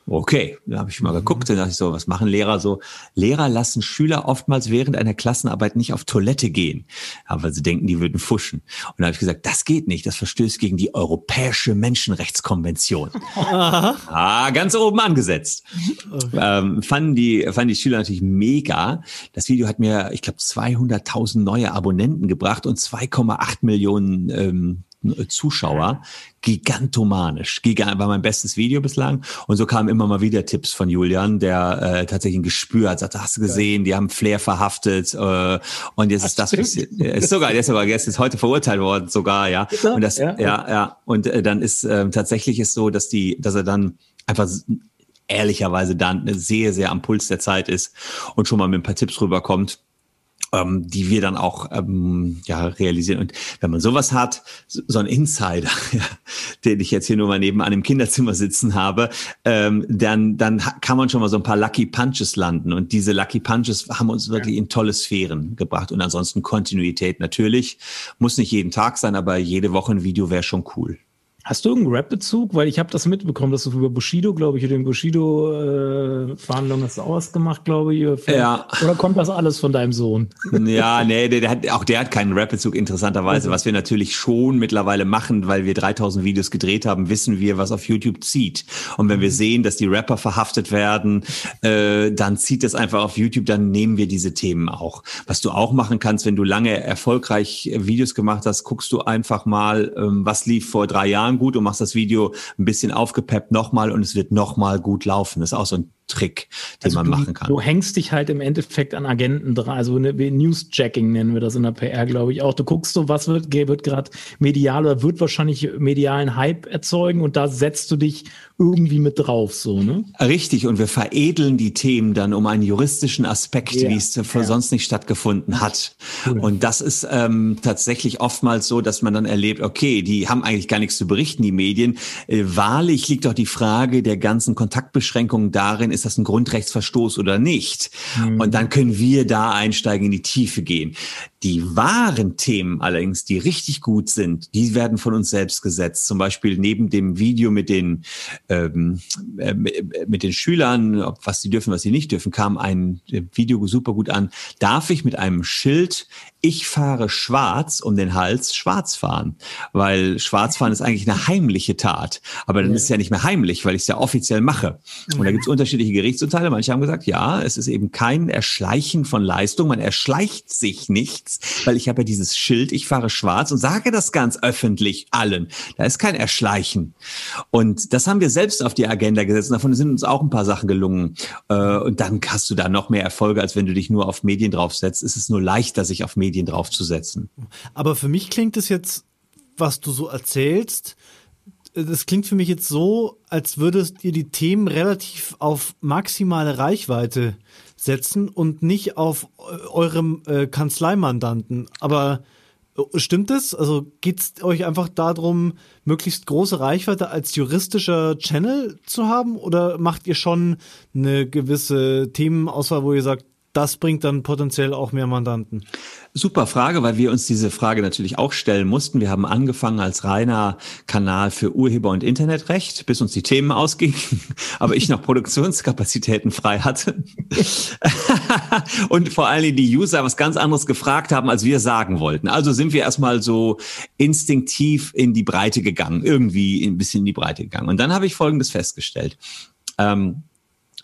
Okay, da habe ich mal geguckt, dann dachte ich so, was machen Lehrer so? Lehrer lassen Schüler oftmals während einer Klassenarbeit nicht auf Toilette gehen, aber sie denken, die würden fuschen. Und da habe ich gesagt, das geht nicht, das verstößt gegen die Europäische Menschenrechtskonvention. ah, ganz oben angesetzt. Okay. Ähm, fanden, die, fanden die Schüler natürlich mega. Das Video hat mir, ich glaube, 200.000 neue Abonnenten gebracht und 2,8 Millionen ähm, Zuschauer. Gigantomanisch. Gigant war mein bestes Video bislang. Und so kamen immer mal wieder Tipps von Julian, der äh, tatsächlich ein Gespür hat. Sagte, hast du gesehen, die haben Flair verhaftet äh, und jetzt ist das. Ist sogar, der ist sogar gestern ist heute verurteilt worden, sogar, ja. Und das, ja, ja. ja. Und äh, dann ist äh, tatsächlich ist so, dass die, dass er dann einfach ehrlicherweise dann sehr, sehr am Puls der Zeit ist und schon mal mit ein paar Tipps rüberkommt ähm, die wir dann auch ähm, ja, realisieren. Und wenn man sowas hat, so ein Insider, ja, den ich jetzt hier nur mal nebenan im Kinderzimmer sitzen habe, ähm, dann, dann kann man schon mal so ein paar Lucky Punches landen. Und diese Lucky Punches haben uns wirklich in tolle Sphären gebracht. Und ansonsten Kontinuität natürlich. Muss nicht jeden Tag sein, aber jede Woche ein Video wäre schon cool. Hast du irgendeinen Rap-Bezug? Weil ich habe das mitbekommen, dass du über Bushido, glaube ich, über den Bushido-Verhandlungen äh, hast du auch was gemacht, glaube ich. Ja. Oder kommt das alles von deinem Sohn? Ja, nee, der, der hat, auch der hat keinen Rap-Bezug, interessanterweise. Also. Was wir natürlich schon mittlerweile machen, weil wir 3000 Videos gedreht haben, wissen wir, was auf YouTube zieht. Und wenn wir mhm. sehen, dass die Rapper verhaftet werden, äh, dann zieht das einfach auf YouTube, dann nehmen wir diese Themen auch. Was du auch machen kannst, wenn du lange erfolgreich Videos gemacht hast, guckst du einfach mal, ähm, was lief vor drei Jahren gut und machst das Video ein bisschen aufgepeppt nochmal und es wird nochmal gut laufen. Das ist auch so ein Trick, den also man du, machen kann. Du hängst dich halt im Endeffekt an Agenten dran, also eine Newsjacking nennen wir das in der PR, glaube ich auch. Du guckst so, was wird, wird gerade medial oder wird wahrscheinlich medialen Hype erzeugen und da setzt du dich irgendwie mit drauf, so, ne? Richtig, und wir veredeln die Themen dann um einen juristischen Aspekt, ja, wie es ja. sonst nicht stattgefunden hat. Cool. Und das ist ähm, tatsächlich oftmals so, dass man dann erlebt, okay, die haben eigentlich gar nichts zu berichten, die Medien. Äh, wahrlich liegt doch die Frage der ganzen Kontaktbeschränkungen darin, ist das ein Grundrechtsverstoß oder nicht? Mhm. Und dann können wir da einsteigen, in die Tiefe gehen. Die wahren Themen allerdings, die richtig gut sind, die werden von uns selbst gesetzt. Zum Beispiel neben dem Video mit den, ähm, äh, mit den Schülern, was sie dürfen, was sie nicht dürfen, kam ein Video super gut an. Darf ich mit einem Schild ich fahre schwarz um den Hals schwarz fahren, weil schwarz fahren ist eigentlich eine heimliche Tat. Aber dann ist es ja nicht mehr heimlich, weil ich es ja offiziell mache. Und da gibt es unterschiedliche Gerichtsurteile. Manche haben gesagt, ja, es ist eben kein Erschleichen von Leistung. Man erschleicht sich nichts, weil ich habe ja dieses Schild, ich fahre schwarz und sage das ganz öffentlich allen. Da ist kein Erschleichen. Und das haben wir selbst auf die Agenda gesetzt. Und davon sind uns auch ein paar Sachen gelungen. Äh, und dann hast du da noch mehr Erfolge, als wenn du dich nur auf Medien draufsetzt. Es ist nur leichter, sich auf Medien Medien draufzusetzen. Aber für mich klingt es jetzt, was du so erzählst, das klingt für mich jetzt so, als würdest ihr die Themen relativ auf maximale Reichweite setzen und nicht auf eurem äh, Kanzleimandanten. Aber äh, stimmt es? Also geht es euch einfach darum, möglichst große Reichweite als juristischer Channel zu haben? Oder macht ihr schon eine gewisse Themenauswahl, wo ihr sagt, das bringt dann potenziell auch mehr Mandanten? Super Frage, weil wir uns diese Frage natürlich auch stellen mussten. Wir haben angefangen als reiner Kanal für Urheber- und Internetrecht, bis uns die Themen ausgingen, aber ich noch Produktionskapazitäten frei hatte. und vor allen Dingen die User was ganz anderes gefragt haben, als wir sagen wollten. Also sind wir erstmal so instinktiv in die Breite gegangen, irgendwie ein bisschen in die Breite gegangen. Und dann habe ich Folgendes festgestellt. Ähm,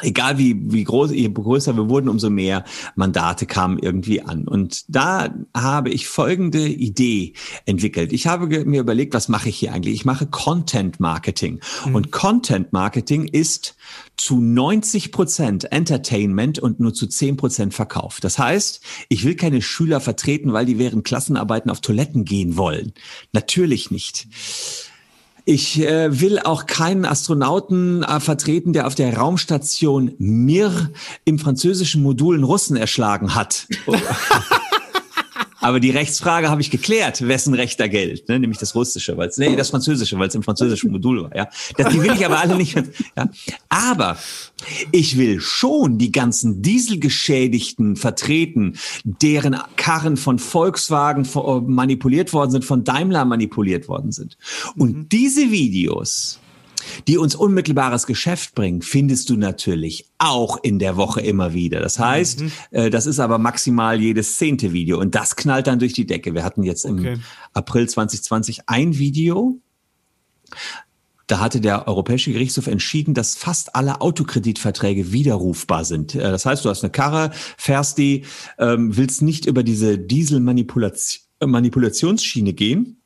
egal wie, wie groß, je größer wir wurden, umso mehr Mandate kamen irgendwie an. Und da habe ich folgende Idee entwickelt. Ich habe mir überlegt, was mache ich hier eigentlich? Ich mache Content Marketing. Mhm. Und Content Marketing ist zu 90 Prozent Entertainment und nur zu 10 Prozent Verkauf. Das heißt, ich will keine Schüler vertreten, weil die während Klassenarbeiten auf Toiletten gehen wollen. Natürlich nicht. Ich äh, will auch keinen Astronauten äh, vertreten, der auf der Raumstation Mir im französischen Modul einen Russen erschlagen hat. Aber die Rechtsfrage habe ich geklärt, wessen Recht da gilt, ne? nämlich das Russische, weil nee, das Französische, weil es im französischen Modul war. Ja, das, die will ich aber alle nicht. Ja? Aber ich will schon die ganzen Dieselgeschädigten vertreten, deren Karren von Volkswagen manipuliert worden sind, von Daimler manipuliert worden sind. Und mhm. diese Videos die uns unmittelbares Geschäft bringen, findest du natürlich auch in der Woche immer wieder. Das heißt, mhm. äh, das ist aber maximal jedes zehnte Video und das knallt dann durch die Decke. Wir hatten jetzt okay. im April 2020 ein Video. Da hatte der Europäische Gerichtshof entschieden, dass fast alle Autokreditverträge widerrufbar sind. Äh, das heißt, du hast eine Karre, fährst die, ähm, willst nicht über diese Dieselmanipulationsschiene gehen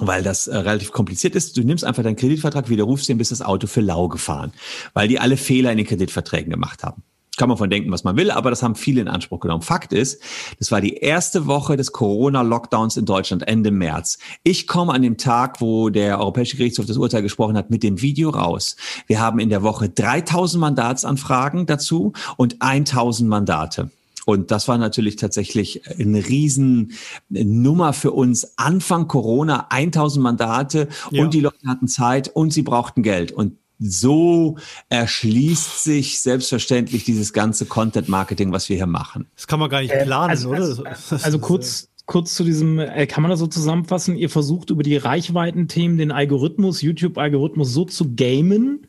weil das äh, relativ kompliziert ist. Du nimmst einfach deinen Kreditvertrag, widerrufst den, bis das Auto für lau gefahren, weil die alle Fehler in den Kreditverträgen gemacht haben. Kann man von denken, was man will, aber das haben viele in Anspruch genommen. Fakt ist, das war die erste Woche des Corona-Lockdowns in Deutschland, Ende März. Ich komme an dem Tag, wo der Europäische Gerichtshof das Urteil gesprochen hat, mit dem Video raus. Wir haben in der Woche 3000 Mandatsanfragen dazu und 1000 Mandate. Und das war natürlich tatsächlich eine Riesennummer für uns. Anfang Corona, 1000 Mandate ja. und die Leute hatten Zeit und sie brauchten Geld. Und so erschließt sich selbstverständlich dieses ganze Content Marketing, was wir hier machen. Das kann man gar nicht planen, also, oder? Also, also kurz, kurz zu diesem, äh, kann man das so zusammenfassen? Ihr versucht über die Reichweitenthemen den Algorithmus, YouTube-Algorithmus so zu gamen,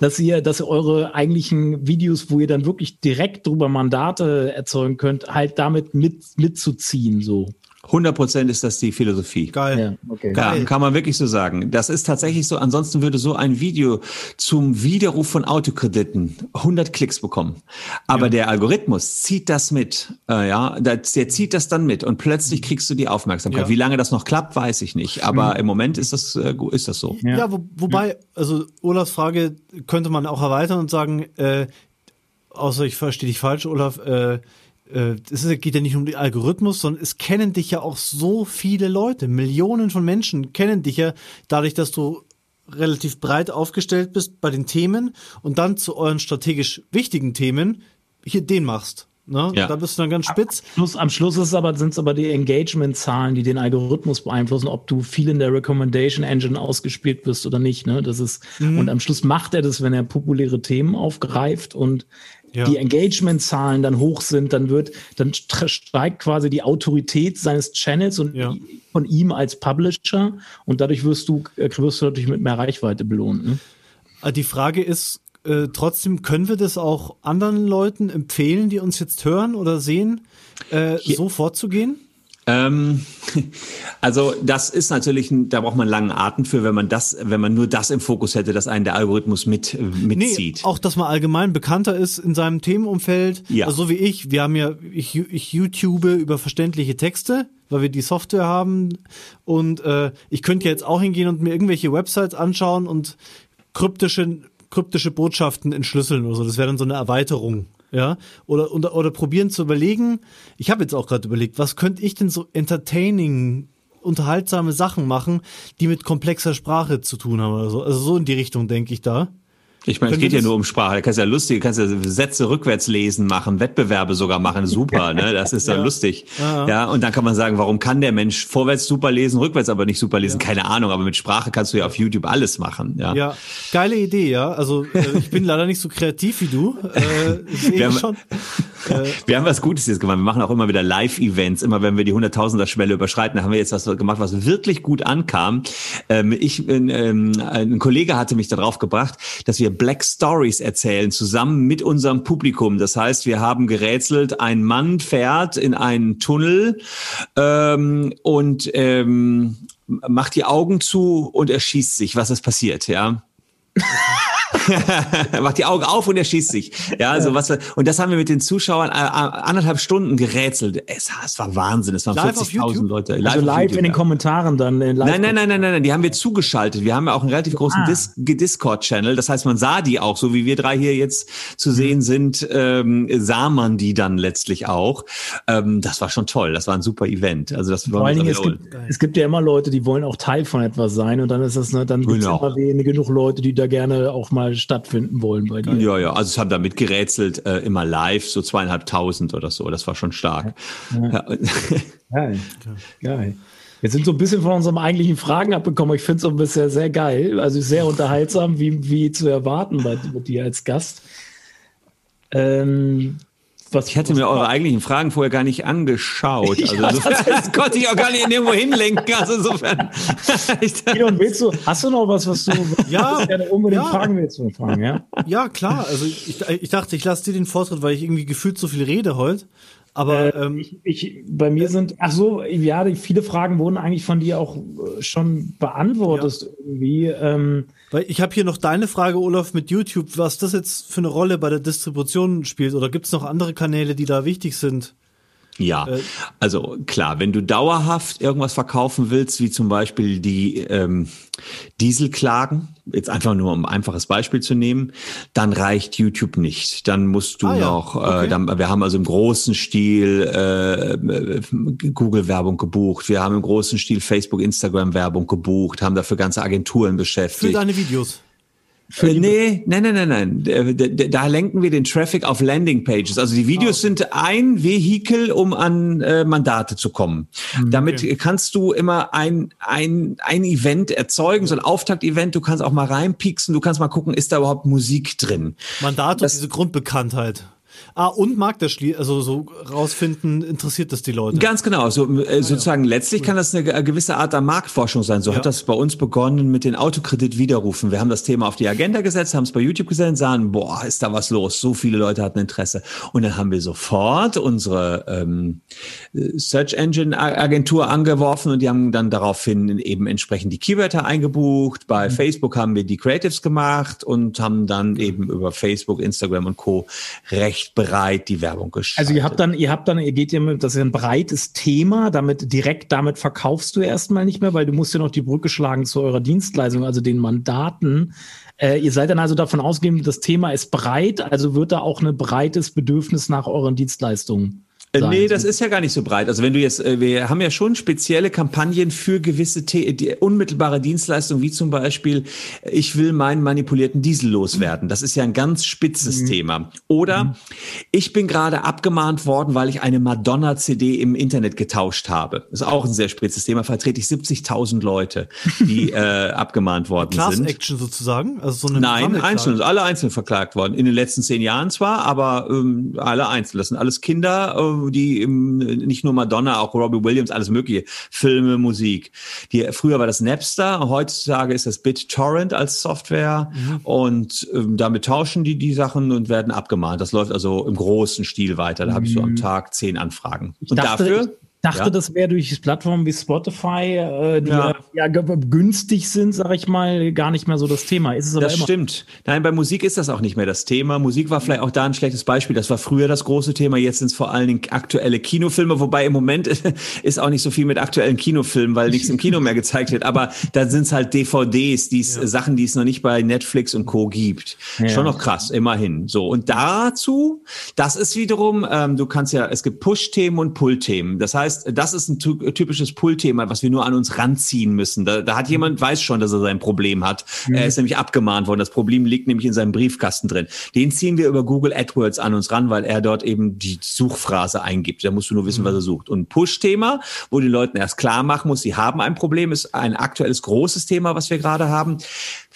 dass ihr, dass ihr eure eigentlichen Videos, wo ihr dann wirklich direkt drüber Mandate erzeugen könnt, halt damit mit, mitzuziehen, so. 100 Prozent ist das die Philosophie. Geil. Ja, okay. Geil. Ja, kann man wirklich so sagen. Das ist tatsächlich so. Ansonsten würde so ein Video zum Widerruf von Autokrediten 100 Klicks bekommen. Aber ja. der Algorithmus zieht das mit. Äh, ja, der, der, zieht das dann mit und plötzlich kriegst du die Aufmerksamkeit. Ja. Wie lange das noch klappt, weiß ich nicht. Aber mhm. im Moment ist das, äh, ist das so. Ja, wo, wobei, also Olafs Frage könnte man auch erweitern und sagen, äh, außer ich verstehe dich falsch, Olaf, äh, es geht ja nicht um den Algorithmus, sondern es kennen dich ja auch so viele Leute. Millionen von Menschen kennen dich ja dadurch, dass du relativ breit aufgestellt bist bei den Themen und dann zu euren strategisch wichtigen Themen hier den machst. Ne? Ja. Da bist du dann ganz spitz. Am Schluss, am Schluss ist aber, sind es aber die Engagement-Zahlen, die den Algorithmus beeinflussen, ob du viel in der Recommendation Engine ausgespielt wirst oder nicht. Ne? Das ist, mhm. und am Schluss macht er das, wenn er populäre Themen aufgreift und ja. die Engagement-Zahlen dann hoch sind, dann wird, dann steigt quasi die Autorität seines Channels und ja. von ihm als Publisher und dadurch wirst du, äh, wirst du natürlich mit mehr Reichweite belohnt. Ne? Äh, die Frage ist, äh, trotzdem können wir das auch anderen Leuten empfehlen, die uns jetzt hören oder sehen, äh, so vorzugehen? Ähm, also das ist natürlich, da braucht man langen Atem für, wenn man das, wenn man nur das im Fokus hätte, dass einen der Algorithmus mit mitzieht. Nee, auch, dass man allgemein bekannter ist in seinem Themenumfeld. Ja. Also so wie ich. Wir haben ja, ich, ich YouTube über verständliche Texte, weil wir die Software haben. Und äh, ich könnte jetzt auch hingehen und mir irgendwelche Websites anschauen und kryptische, kryptische Botschaften entschlüsseln oder so. Das wäre dann so eine Erweiterung ja, oder, oder, oder probieren zu überlegen. Ich habe jetzt auch gerade überlegt, was könnte ich denn so entertaining, unterhaltsame Sachen machen, die mit komplexer Sprache zu tun haben oder so. Also so in die Richtung denke ich da. Ich meine, es geht ja nur um Sprache. Du kannst ja lustig, kannst ja Sätze rückwärts lesen machen, Wettbewerbe sogar machen, super, ne? Das ist ja, ja. lustig. Ja. ja, und dann kann man sagen, warum kann der Mensch vorwärts super lesen, rückwärts aber nicht super lesen? Ja. Keine Ahnung, aber mit Sprache kannst du ja auf YouTube alles machen, ja. Ja, geile Idee, ja. Also äh, ich bin leider nicht so kreativ wie du. Äh, wir, haben, schon. Äh, wir haben was Gutes jetzt gemacht. Wir machen auch immer wieder Live-Events. Immer wenn wir die Hunderttausender-Schwelle überschreiten, haben wir jetzt was gemacht, was wirklich gut ankam. Ähm, ich, ähm, ein Kollege hatte mich darauf gebracht, dass wir Black Stories erzählen, zusammen mit unserem Publikum. Das heißt, wir haben gerätselt, ein Mann fährt in einen Tunnel ähm, und ähm, macht die Augen zu und erschießt sich. Was ist passiert, ja? macht die Augen auf und er schießt sich. Ja, also was und das haben wir mit den Zuschauern äh, anderthalb Stunden gerätselt. Es, es war Wahnsinn. Es waren 40.000 Leute. Live also live YouTube, in den Kommentaren dann. nein, nein, nein, nein, nein, nein. Die haben wir zugeschaltet. Wir haben ja auch einen relativ großen ah. Dis Discord-Channel. Das heißt, man sah die auch, so wie wir drei hier jetzt zu mhm. sehen sind, ähm, sah man die dann letztlich auch. Ähm, das war schon toll. Das war ein super Event. Also das war Vor allen Dingen, es gibt, es gibt ja immer Leute, die wollen auch Teil von etwas sein und dann ist das, ne, dann gibt es genau. immer wenige genug Leute, die da gerne auch mal stattfinden wollen bei dir. Ja, ja, also es haben da mitgerätselt, äh, immer live, so zweieinhalbtausend oder so. Das war schon stark. Ja. Ja. Geil. Geil. Wir sind so ein bisschen von unseren eigentlichen Fragen abgekommen. Ich finde es so ein bisschen sehr geil, also sehr unterhaltsam, wie, wie zu erwarten bei, bei dir als Gast. Ähm, was, ich hatte mir eure eigentlichen Fragen vorher gar nicht angeschaut. Also ja, insofern, das, konnte ich auch gar nicht irgendwo hinlenken. Also insofern. Gideon, willst du, hast du noch was, was du ja, gerne unbedingt ja. fragen willst? Fragen, ja? ja, klar. Also ich, ich dachte, ich lasse dir den Vortritt, weil ich irgendwie gefühlt so viel rede heute. Aber äh, ähm, ich, ich, bei mir sind, ach so, ja, viele Fragen wurden eigentlich von dir auch äh, schon beantwortet ja. irgendwie. Ähm, Weil ich habe hier noch deine Frage, Olaf, mit YouTube, was das jetzt für eine Rolle bei der Distribution spielt. Oder gibt es noch andere Kanäle, die da wichtig sind? Ja, äh, also klar, wenn du dauerhaft irgendwas verkaufen willst, wie zum Beispiel die ähm, Dieselklagen, jetzt einfach nur um ein einfaches Beispiel zu nehmen, dann reicht YouTube nicht. Dann musst du ah, noch, ja. okay. äh, dann, wir haben also im großen Stil äh, Google-Werbung gebucht, wir haben im großen Stil Facebook, Instagram-Werbung gebucht, haben dafür ganze Agenturen beschäftigt. Für deine Videos. Äh, nee, nein, nein, nein, nein. Da, da, lenken wir den Traffic auf Landingpages. Also die Videos oh. sind ein Vehikel, um an äh, Mandate zu kommen. Mhm, Damit okay. kannst du immer ein, ein, ein Event erzeugen, so ein Auftakt-Event. Du kannst auch mal reinpieksen, du kannst mal gucken, ist da überhaupt Musik drin. Mandate, das, diese Grundbekanntheit. Ah, und mag das Schlie also so rausfinden, interessiert das die Leute? Ganz genau. So, äh, sozusagen ah, ja. letztlich kann das eine gewisse Art der Marktforschung sein. So ja. hat das bei uns begonnen mit den Autokreditwiderrufen. Wir haben das Thema auf die Agenda gesetzt, haben es bei YouTube gesetzt, sahen, boah, ist da was los? So viele Leute hatten Interesse. Und dann haben wir sofort unsere ähm, Search Engine Agentur angeworfen und die haben dann daraufhin eben entsprechend die Keywörter eingebucht. Bei mhm. Facebook haben wir die Creatives gemacht und haben dann eben über Facebook, Instagram und Co. recht breit die Werbung gestaltet. Also ihr habt dann, ihr habt dann, ihr geht ja mit, das ist ein breites Thema, damit direkt damit verkaufst du erstmal nicht mehr, weil du musst ja noch die Brücke schlagen zu eurer Dienstleistung, also den Mandaten. Äh, ihr seid dann also davon ausgehend, das Thema ist breit, also wird da auch ein breites Bedürfnis nach euren Dienstleistungen sein. Nee, das ist ja gar nicht so breit. Also wenn du jetzt, äh, wir haben ja schon spezielle Kampagnen für gewisse die unmittelbare Dienstleistungen, wie zum Beispiel, ich will meinen manipulierten Diesel loswerden. Das ist ja ein ganz spitzes mhm. Thema. Oder mhm. ich bin gerade abgemahnt worden, weil ich eine Madonna-CD im Internet getauscht habe. Das ist auch ein sehr spitzes Thema. Vertrete ich 70.000 Leute, die äh, abgemahnt worden Class sind. Class-Action sozusagen? Also so eine Nein, einzeln, alle einzeln verklagt worden. In den letzten zehn Jahren zwar, aber ähm, alle einzeln. Das sind alles Kinder, äh, die nicht nur Madonna, auch Robbie Williams, alles mögliche, Filme, Musik. Die, früher war das Napster, heutzutage ist das BitTorrent als Software mhm. und ähm, damit tauschen die die Sachen und werden abgemahnt. Das läuft also im großen Stil weiter. Da mhm. habe ich so am mhm. Tag zehn Anfragen. und dachte, dafür dachte, ja. das wäre durch Plattformen wie Spotify, äh, die ja. ja. günstig sind, sag ich mal, gar nicht mehr so das Thema. Ist es aber das immer stimmt. Nein, bei Musik ist das auch nicht mehr das Thema. Musik war vielleicht auch da ein schlechtes Beispiel. Das war früher das große Thema. Jetzt sind es vor allen Dingen aktuelle Kinofilme, wobei im Moment ist auch nicht so viel mit aktuellen Kinofilmen, weil nichts im Kino mehr gezeigt wird. Aber da sind es halt DVDs, die's, ja. Sachen, die es noch nicht bei Netflix und Co. gibt. Schon noch krass, immerhin. So. Und dazu, das ist wiederum, ähm, du kannst ja, es gibt Push-Themen und Pull-Themen. Das heißt, heißt, das ist ein typisches Pull-Thema, was wir nur an uns ranziehen müssen. Da, da hat jemand, weiß schon, dass er sein Problem hat. Mhm. Er ist nämlich abgemahnt worden. Das Problem liegt nämlich in seinem Briefkasten drin. Den ziehen wir über Google AdWords an uns ran, weil er dort eben die Suchphrase eingibt. Da musst du nur wissen, mhm. was er sucht. Und Push-Thema, wo die Leuten erst klar machen muss, sie haben ein Problem, ist ein aktuelles großes Thema, was wir gerade haben.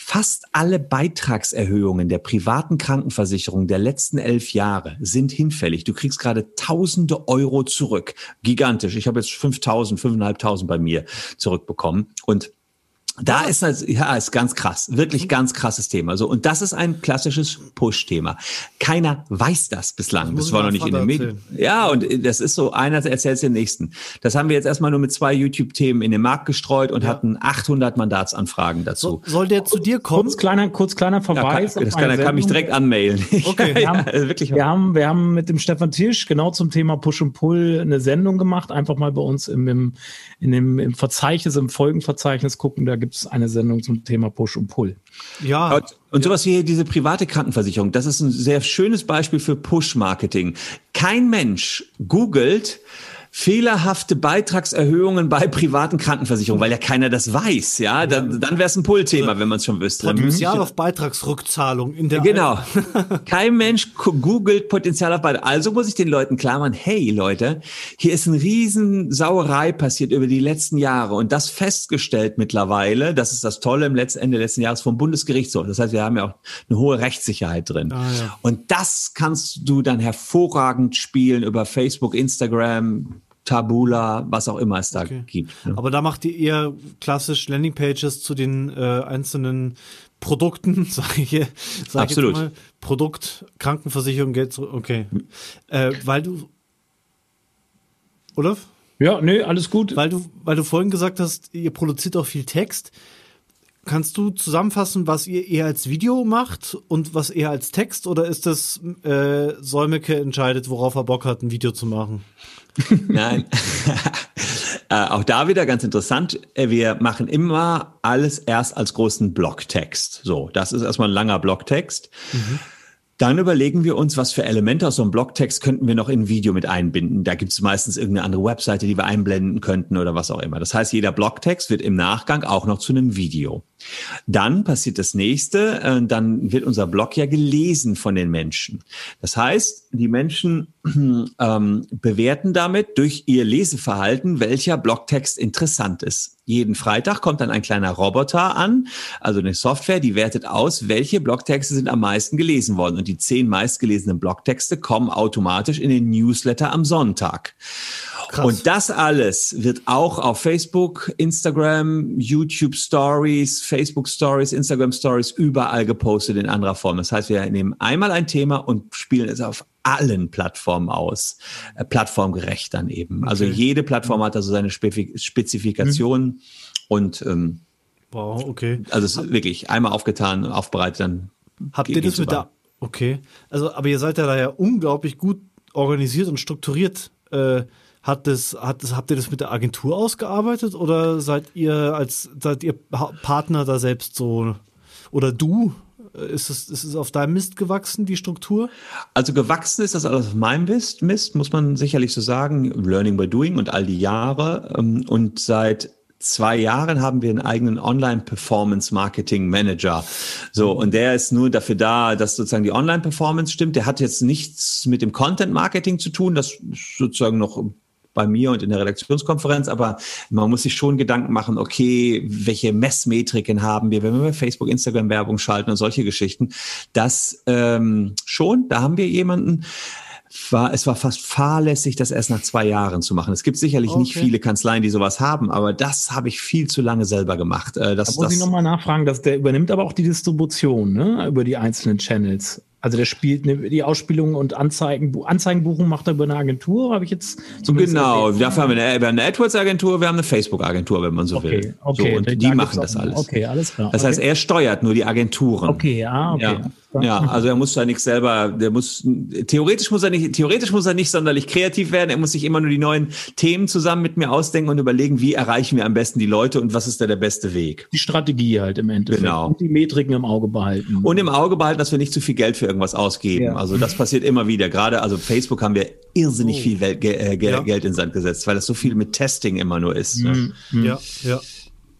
Fast alle Beitragserhöhungen der privaten Krankenversicherung der letzten elf Jahre sind hinfällig. Du kriegst gerade tausende Euro zurück. Gigantisch. Ich habe jetzt 5000, 5.500 bei mir zurückbekommen. Und Da ist das, ja, ist ganz krass, wirklich ganz krasses Thema. So und das ist ein klassisches Push-Thema. Keiner weiß das bislang. Das, das war noch nicht in den Medien. Ja, und das ist so, einer erzählt den nächsten. Das haben wir jetzt erstmal nur mit zwei YouTube-Themen in den Markt gestreut und ja. hatten 800 Mandatsanfragen dazu. So, soll der zu dir kommen? Kurz kleiner, kurz kleiner Verweis. Ja, kann, das kann, er kann mich direkt anmailen. Okay. wir, haben, wirklich. Wir haben, wir haben mit dem Stefan Tisch genau zum Thema Push und Pull eine Sendung gemacht. Einfach mal bei uns im, im, in dem, im Verzeichnis, im Folgenverzeichnis gucken. Da gibt es eine Sendung zum Thema Push und Pull. Ja. Und, und sowas wie diese private Krankenversicherung, das ist ein sehr schönes Beispiel für Push-Marketing. Kein Mensch googelt, fehlerhafte Beitragserhöhungen bei privaten Krankenversicherungen, weil ja keiner das weiß, ja, dann, dann wäre es ein Pull-Thema, wenn man es schon wüsste. Potenzial auf Beitragsrückzahlung in der Genau. Kein Mensch googelt Potenzial auf Beitrag. Also muss ich den Leuten klar machen, hey Leute, hier ist eine riesen Sauerei passiert über die letzten Jahre und das festgestellt mittlerweile, das ist das Tolle im letzten Ende letzten Jahres vom Bundesgerichtshof. Das heißt, wir haben ja auch eine hohe Rechtssicherheit drin. Ah, ja. Und das kannst du dann hervorragend spielen über Facebook, Instagram, Tabula, was auch immer es da okay. gibt. Ne? Aber da macht ihr eher klassisch Landingpages zu den äh, einzelnen Produkten, sage ich, sag Absolut. Ich mal. Produkt, Krankenversicherung, Geld zurück. Okay. Äh, weil du. Olaf? Ja, nee, alles gut. Weil du, weil du vorhin gesagt hast, ihr produziert auch viel Text. Kannst du zusammenfassen, was ihr eher als Video macht und was eher als Text? Oder ist das äh, Säumeke entscheidet, worauf er Bock hat, ein Video zu machen? Nein. äh, auch da wieder ganz interessant. Äh, wir machen immer alles erst als großen Blocktext. So, das ist erstmal ein langer Blocktext. Mhm. Dann überlegen wir uns, was für Elemente aus so einem Blogtext könnten wir noch in ein Video mit einbinden. Da gibt es meistens irgendeine andere Webseite, die wir einblenden könnten oder was auch immer. Das heißt, jeder Blogtext wird im Nachgang auch noch zu einem Video. Dann passiert das nächste, äh, dann wird unser Blog ja gelesen von den Menschen. Das heißt, die Menschen ähm, bewerten damit durch ihr Leseverhalten, welcher Blogtext interessant ist. Jeden Freitag kommt dann ein kleiner Roboter an, also eine Software, die wertet aus, welche Blogtexte sind am meisten gelesen worden. Und die zehn meistgelesenen Blogtexte kommen automatisch in den Newsletter am Sonntag. Krass. Und das alles wird auch auf Facebook, Instagram, YouTube Stories, Facebook Stories, Instagram Stories überall gepostet in anderer Form. Das heißt, wir nehmen einmal ein Thema und spielen es auf allen Plattformen aus, äh, plattformgerecht dann eben. Also okay. Also jede Plattform hat also seine Spezifikationen mhm. und ähm, Wow, okay. Also es ist wirklich einmal aufgetan, aufbereitet, dann. Habt ihr das mit da? Okay. Also, aber ihr seid ja da ja unglaublich gut organisiert und strukturiert. Äh, hat das, hat das, habt ihr das mit der Agentur ausgearbeitet oder seid ihr als seid ihr Partner da selbst so oder du? Ist es, ist es auf deinem Mist gewachsen, die Struktur? Also gewachsen ist das alles auf meinem Mist, Mist, muss man sicherlich so sagen. Learning by Doing und all die Jahre. Ähm, und seit zwei Jahren haben wir einen eigenen Online-Performance-Marketing-Manager. So, und der ist nur dafür da, dass sozusagen die Online-Performance stimmt. Der hat jetzt nichts mit dem Content-Marketing zu tun. Das ist sozusagen noch bei mir und in der Redaktionskonferenz, aber man muss sich schon Gedanken machen, okay, welche Messmetriken haben wir, wenn wir bei Facebook, Instagram Werbung schalten und solche Geschichten. Das ähm, schon, da haben wir jemanden war, es war fast fahrlässig, das erst nach zwei Jahren zu machen. Es gibt sicherlich okay. nicht viele Kanzleien, die sowas haben, aber das habe ich viel zu lange selber gemacht. Äh, das, da muss das, ich nochmal nachfragen, dass der übernimmt aber auch die Distribution ne, über die einzelnen Channels. Also der spielt ne, die Ausspielung und Anzeigen, Anzeigenbuchung macht er über eine Agentur, habe ich jetzt Genau, dafür haben wir eine, eine AdWords-Agentur, wir haben eine Facebook-Agentur, wenn man so okay, will. Okay, so, und die machen das alles. Okay, alles klar. Das okay. heißt, er steuert nur die Agenturen. Okay, ah, okay. Ja. Ja, also er muss da nichts selber, der muss, theoretisch muss er nicht, theoretisch muss er nicht sonderlich kreativ werden, er muss sich immer nur die neuen Themen zusammen mit mir ausdenken und überlegen, wie erreichen wir am besten die Leute und was ist da der beste Weg. Die Strategie halt im Endeffekt. Genau. Und die Metriken im Auge behalten. Und im Auge behalten, dass wir nicht zu viel Geld für irgendwas ausgeben. Ja. Also das passiert immer wieder. Gerade, also Facebook haben wir irrsinnig oh. viel Welt, äh, ja. Geld in Sand gesetzt, weil das so viel mit Testing immer nur ist. Ne? Mhm. Ja, ja.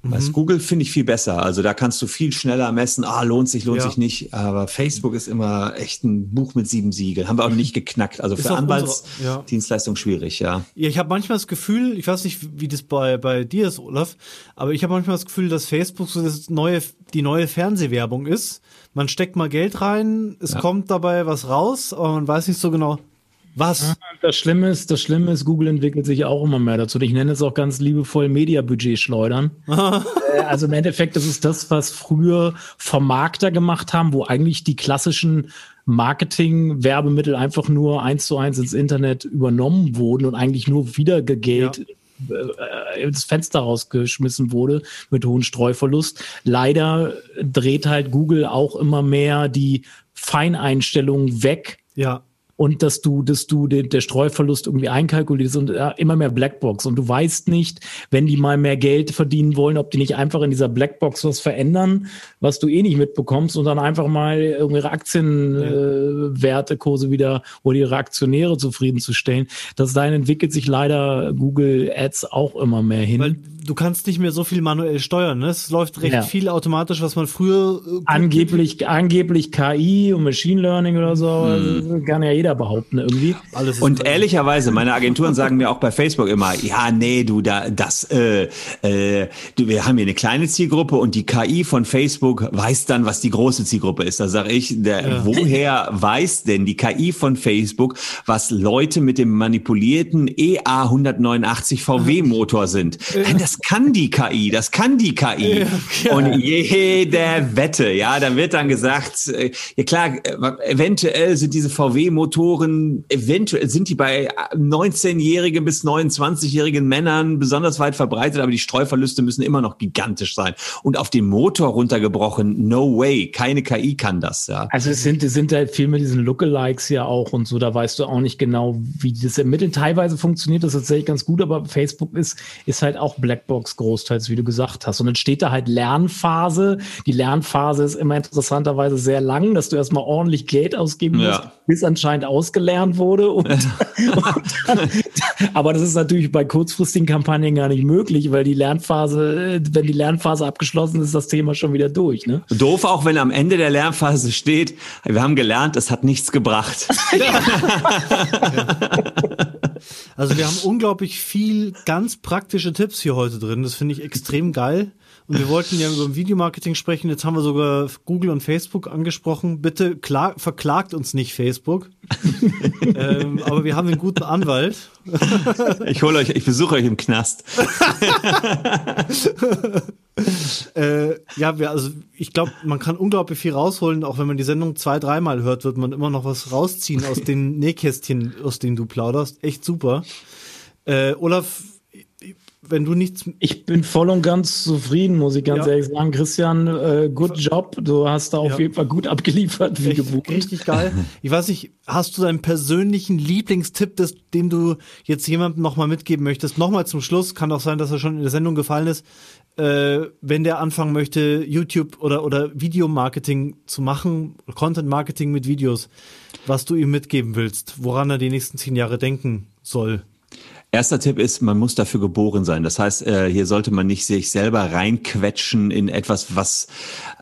Was mhm. Google finde ich viel besser. Also da kannst du viel schneller messen, ah, lohnt sich, lohnt ja. sich nicht. Aber Facebook ist immer echt ein Buch mit sieben Siegeln. Haben wir auch noch nicht geknackt. Also ist für Anwaltsdienstleistung ja. schwierig, ja. Ja, ich habe manchmal das Gefühl, ich weiß nicht, wie das bei, bei dir ist, Olaf, aber ich habe manchmal das Gefühl, dass Facebook so das neue, die neue Fernsehwerbung ist. Man steckt mal Geld rein, es ja. kommt dabei was raus, aber man weiß nicht so genau, Was? Das Schlimme ist, das Schlimme ist, Google entwickelt sich auch immer mehr dazu. Ich nenne es auch ganz liebevoll Mediabudget schleudern. Äh, also im Endeffekt, das ist das, was früher Vermarkter gemacht haben, wo eigentlich die klassischen Marketing-Werbemittel einfach nur eins zu eins ins Internet übernommen wurden und eigentlich nur wieder Geld ja. Ins Fenster rausgeschmissen wurde mit hohem Streuverlust. Leider dreht halt Google auch immer mehr die Feineinstellungen weg. Ja und dass du, dass du den, der Streuverlust irgendwie einkalkulierst und ja, immer mehr Blackbox. Und du weißt nicht, wenn die mal mehr Geld verdienen wollen, ob die nicht einfach in dieser Blackbox was verändern, was du eh nicht mitbekommst und dann einfach mal ihre Aktienwertekurse ja. äh, wieder oder ihre Aktionäre zufriedenzustellen. Das dahin entwickelt sich leider Google Ads auch immer mehr hin. Weil du kannst nicht mehr so viel manuell steuern. Ne? Es läuft recht ja. viel automatisch, was man früher äh, angeblich angeblich KI und Machine Learning oder so hm. kann ja jeder behaupten irgendwie. und ehrlicherweise, meine Agenturen sagen mir auch bei Facebook immer, ja nee, du da das äh, äh, du, wir haben hier eine kleine Zielgruppe und die KI von Facebook weiß dann, was die große Zielgruppe ist. Da sage ich, der, ja. woher weiß denn die KI von Facebook, was Leute mit dem manipulierten EA 189 VW Motor sind? Nein, das kann die KI, das kann die KI. Ja, Und jede Wette, ja, da wird dann gesagt, äh, ja klar, äh, eventuell sind diese VW-Motoren, eventuell sind die bei 19-jährigen bis 29-jährigen Männern besonders weit verbreitet, aber die Streuverluste müssen immer noch gigantisch sein. Und auf den Motor runtergebrochen, no way, keine KI kann das, ja. Also es sind, es sind halt viel mit diesen Lookalikes ja auch und so, da weißt du auch nicht genau, wie das ermitteln. Teilweise funktioniert das tatsächlich ganz gut, aber Facebook ist, ist halt auch Black Blackbox großteils, wie du gesagt hast. Und dann steht da halt Lernphase. Die Lernphase ist immer interessanterweise sehr lang, dass du erstmal ordentlich Geld ausgeben musst, ja. bis anscheinend ausgelernt wurde. Und, und dann, aber das ist natürlich bei kurzfristigen Kampagnen gar nicht möglich, weil die Lernphase, wenn die Lernphase abgeschlossen ist, ist das Thema schon wieder durch. Ne? Doof auch, wenn am Ende der Lernphase steht, wir haben gelernt, es hat nichts gebracht. Also wir haben unglaublich viel ganz praktische Tipps hier heute drin. Das finde ich extrem geil. Und wir wollten ja über Videomarketing sprechen. Jetzt haben wir sogar Google und Facebook angesprochen. Bitte klar, verklagt uns nicht Facebook. ähm, aber wir haben einen guten Anwalt. ich hole euch, ich besuche euch im Knast. äh, ja, wir, also ich glaube, man kann unglaublich viel rausholen. Auch wenn man die Sendung zwei, dreimal hört, wird man immer noch was rausziehen aus den Nähkästchen, aus denen du plauderst. Echt super. Äh, Olaf, wenn du nichts. Ich bin voll und ganz zufrieden, muss ich ganz ja. ehrlich sagen. Christian, äh, good job. Du hast da auf ja. jeden Fall gut abgeliefert, wie gewohnt. Richtig geil. Ich weiß nicht, hast du deinen persönlichen Lieblingstipp, des, den du jetzt jemandem nochmal mitgeben möchtest? Nochmal zum Schluss, kann auch sein, dass er schon in der Sendung gefallen ist. Äh, wenn der anfangen möchte, YouTube oder, oder Videomarketing zu machen, Content Marketing mit Videos, was du ihm mitgeben willst, woran er die nächsten zehn Jahre denken soll. Erster Tipp ist, man muss dafür geboren sein. Das heißt, äh, hier sollte man nicht sich selber reinquetschen in etwas, was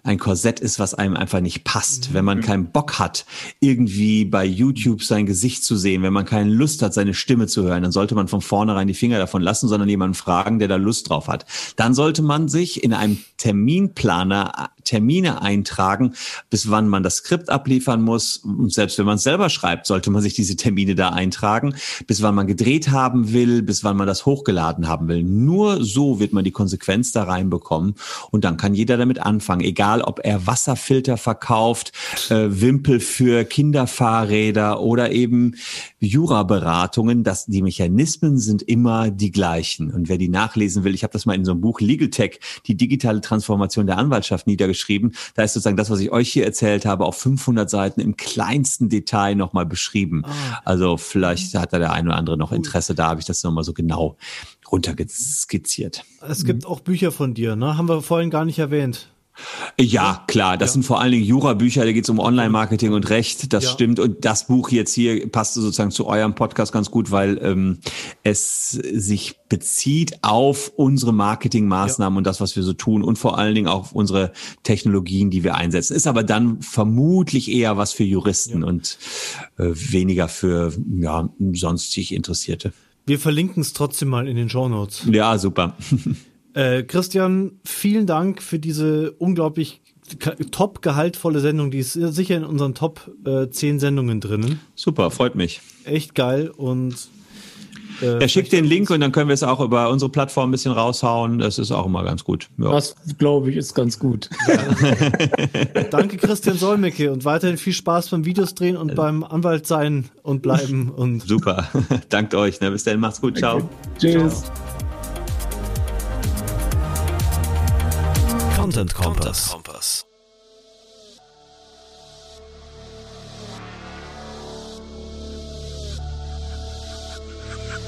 ein Korsett ist, was einem einfach nicht passt. Mhm. Wenn man keinen Bock hat, irgendwie bei YouTube sein Gesicht zu sehen, wenn man keine Lust hat, seine Stimme zu hören, dann sollte man von vornherein die Finger davon lassen, sondern jemanden fragen, der da Lust drauf hat. Dann sollte man sich in einem Terminplaner Termine eintragen, bis wann man das Skript abliefern muss. Und selbst wenn man es selber schreibt, sollte man sich diese Termine da eintragen, bis wann man gedreht haben will, bis wann man das hochgeladen haben will. Nur so wird man die Konsequenz da reinbekommen. Und dann kann jeder damit anfangen, egal ob er Wasserfilter verkauft, äh, Wimpel für Kinderfahrräder oder eben Jura-Beratungen, dass die Mechanismen sind immer die gleichen. Und wer die nachlesen will, ich habe das mal in so einem Buch Legal Tech, die digitale Transformation der Anwaltschaft niedergeschrieben. Da ist sozusagen das, was ich euch hier erzählt habe, auf 500 Seiten im kleinsten Detail nochmal beschrieben. Ah. Also vielleicht hat da der eine oder andere noch Interesse, da habe ich das nochmal so genau runterskizziert. Es gibt auch Bücher von dir, ne? Haben wir vorhin gar nicht erwähnt. Ja, klar. Das ja. sind vor allen Dingen Jura-Bücher, da geht es um Online-Marketing und Recht. Das ja. stimmt. Und das Buch jetzt hier passt sozusagen zu eurem Podcast ganz gut, weil ähm, es sich bezieht auf unsere Marketingmaßnahmen ja. und das, was wir so tun und vor allen Dingen auch auf unsere Technologien, die wir einsetzen. Ist aber dann vermutlich eher was für Juristen und äh, weniger für ja, sonstig Interessierte. Wir verlinken es trotzdem mal in den Show Notes. Ja, super. Äh, Christian, vielen Dank für diese unglaublich top gehaltvolle Sendung. Die ist sicher in unseren Top äh, 10 Sendungen drinnen. Super, freut mich. Echt geil und äh, er schickt den Link und dann können wir es auch über unsere Plattform ein bisschen raushauen. Das ist auch immer ganz gut. Ja. Das, glaube ich, ist ganz gut. Ja. Danke, Christian Solmecke und weiterhin viel Spaß beim Videos drehen und beim Anwalt sein und bleiben. Und Super. Dankt euch. Ne? Bis dann. Macht's gut. Ciao. Tschüss. Content Kompass.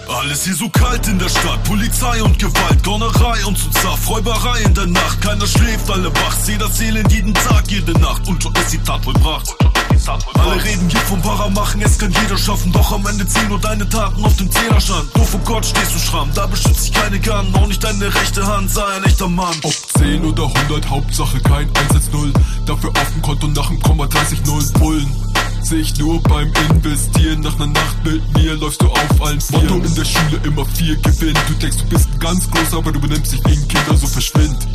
Alles hier so kalt in der Stadt, Polizei und Gewalt, Gaunerei und so Zaff, Räuberei in der Nacht, keiner schläft, alle wach, seh das Elend jeden Tag, jede Nacht. Und schon ist die Tat vollbracht. Alle reden hier vom Para machen, es kann jeder schaffen, doch am Ende ziehen nur deine Taten auf dem Zählerstand. Nur vor Gott stehst du schramm, da beschützt dich keine Gun, auch nicht deine rechte Hand, sei ein echter Mann. Ob 10 oder 100, Hauptsache kein 110, dafür auf dem Konto nach dem Komma 30 Nullen Bullen sich nur beim Investieren. Nach ner Nacht mit mir läufst du auf allen Vieren. Motto in der Schule immer vier gewinnt. Du denkst, du bist ganz groß, aber du benimmst dich wie ein Kind, also verschwind.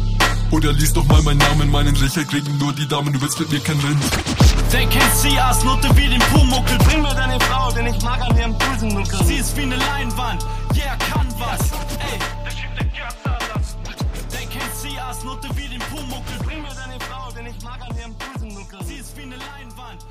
Oder lies doch mal meinen Namen, meinen Lächeln kriegen nur die Damen, du willst mit mir kein Wind. They can see us, Nutte wie den Pumuckel. Bring mir deine Frau, denn ich mag an ihrem Pulsennuckel. Sie ist wie ne Leinwand, yeah, kann was. Ey, der can see us, Nutte wie den Pumuckel. Bring mir deine Frau, denn ich mag an ihrem Pulsennuckel. Sie ist wie ne Leinwand,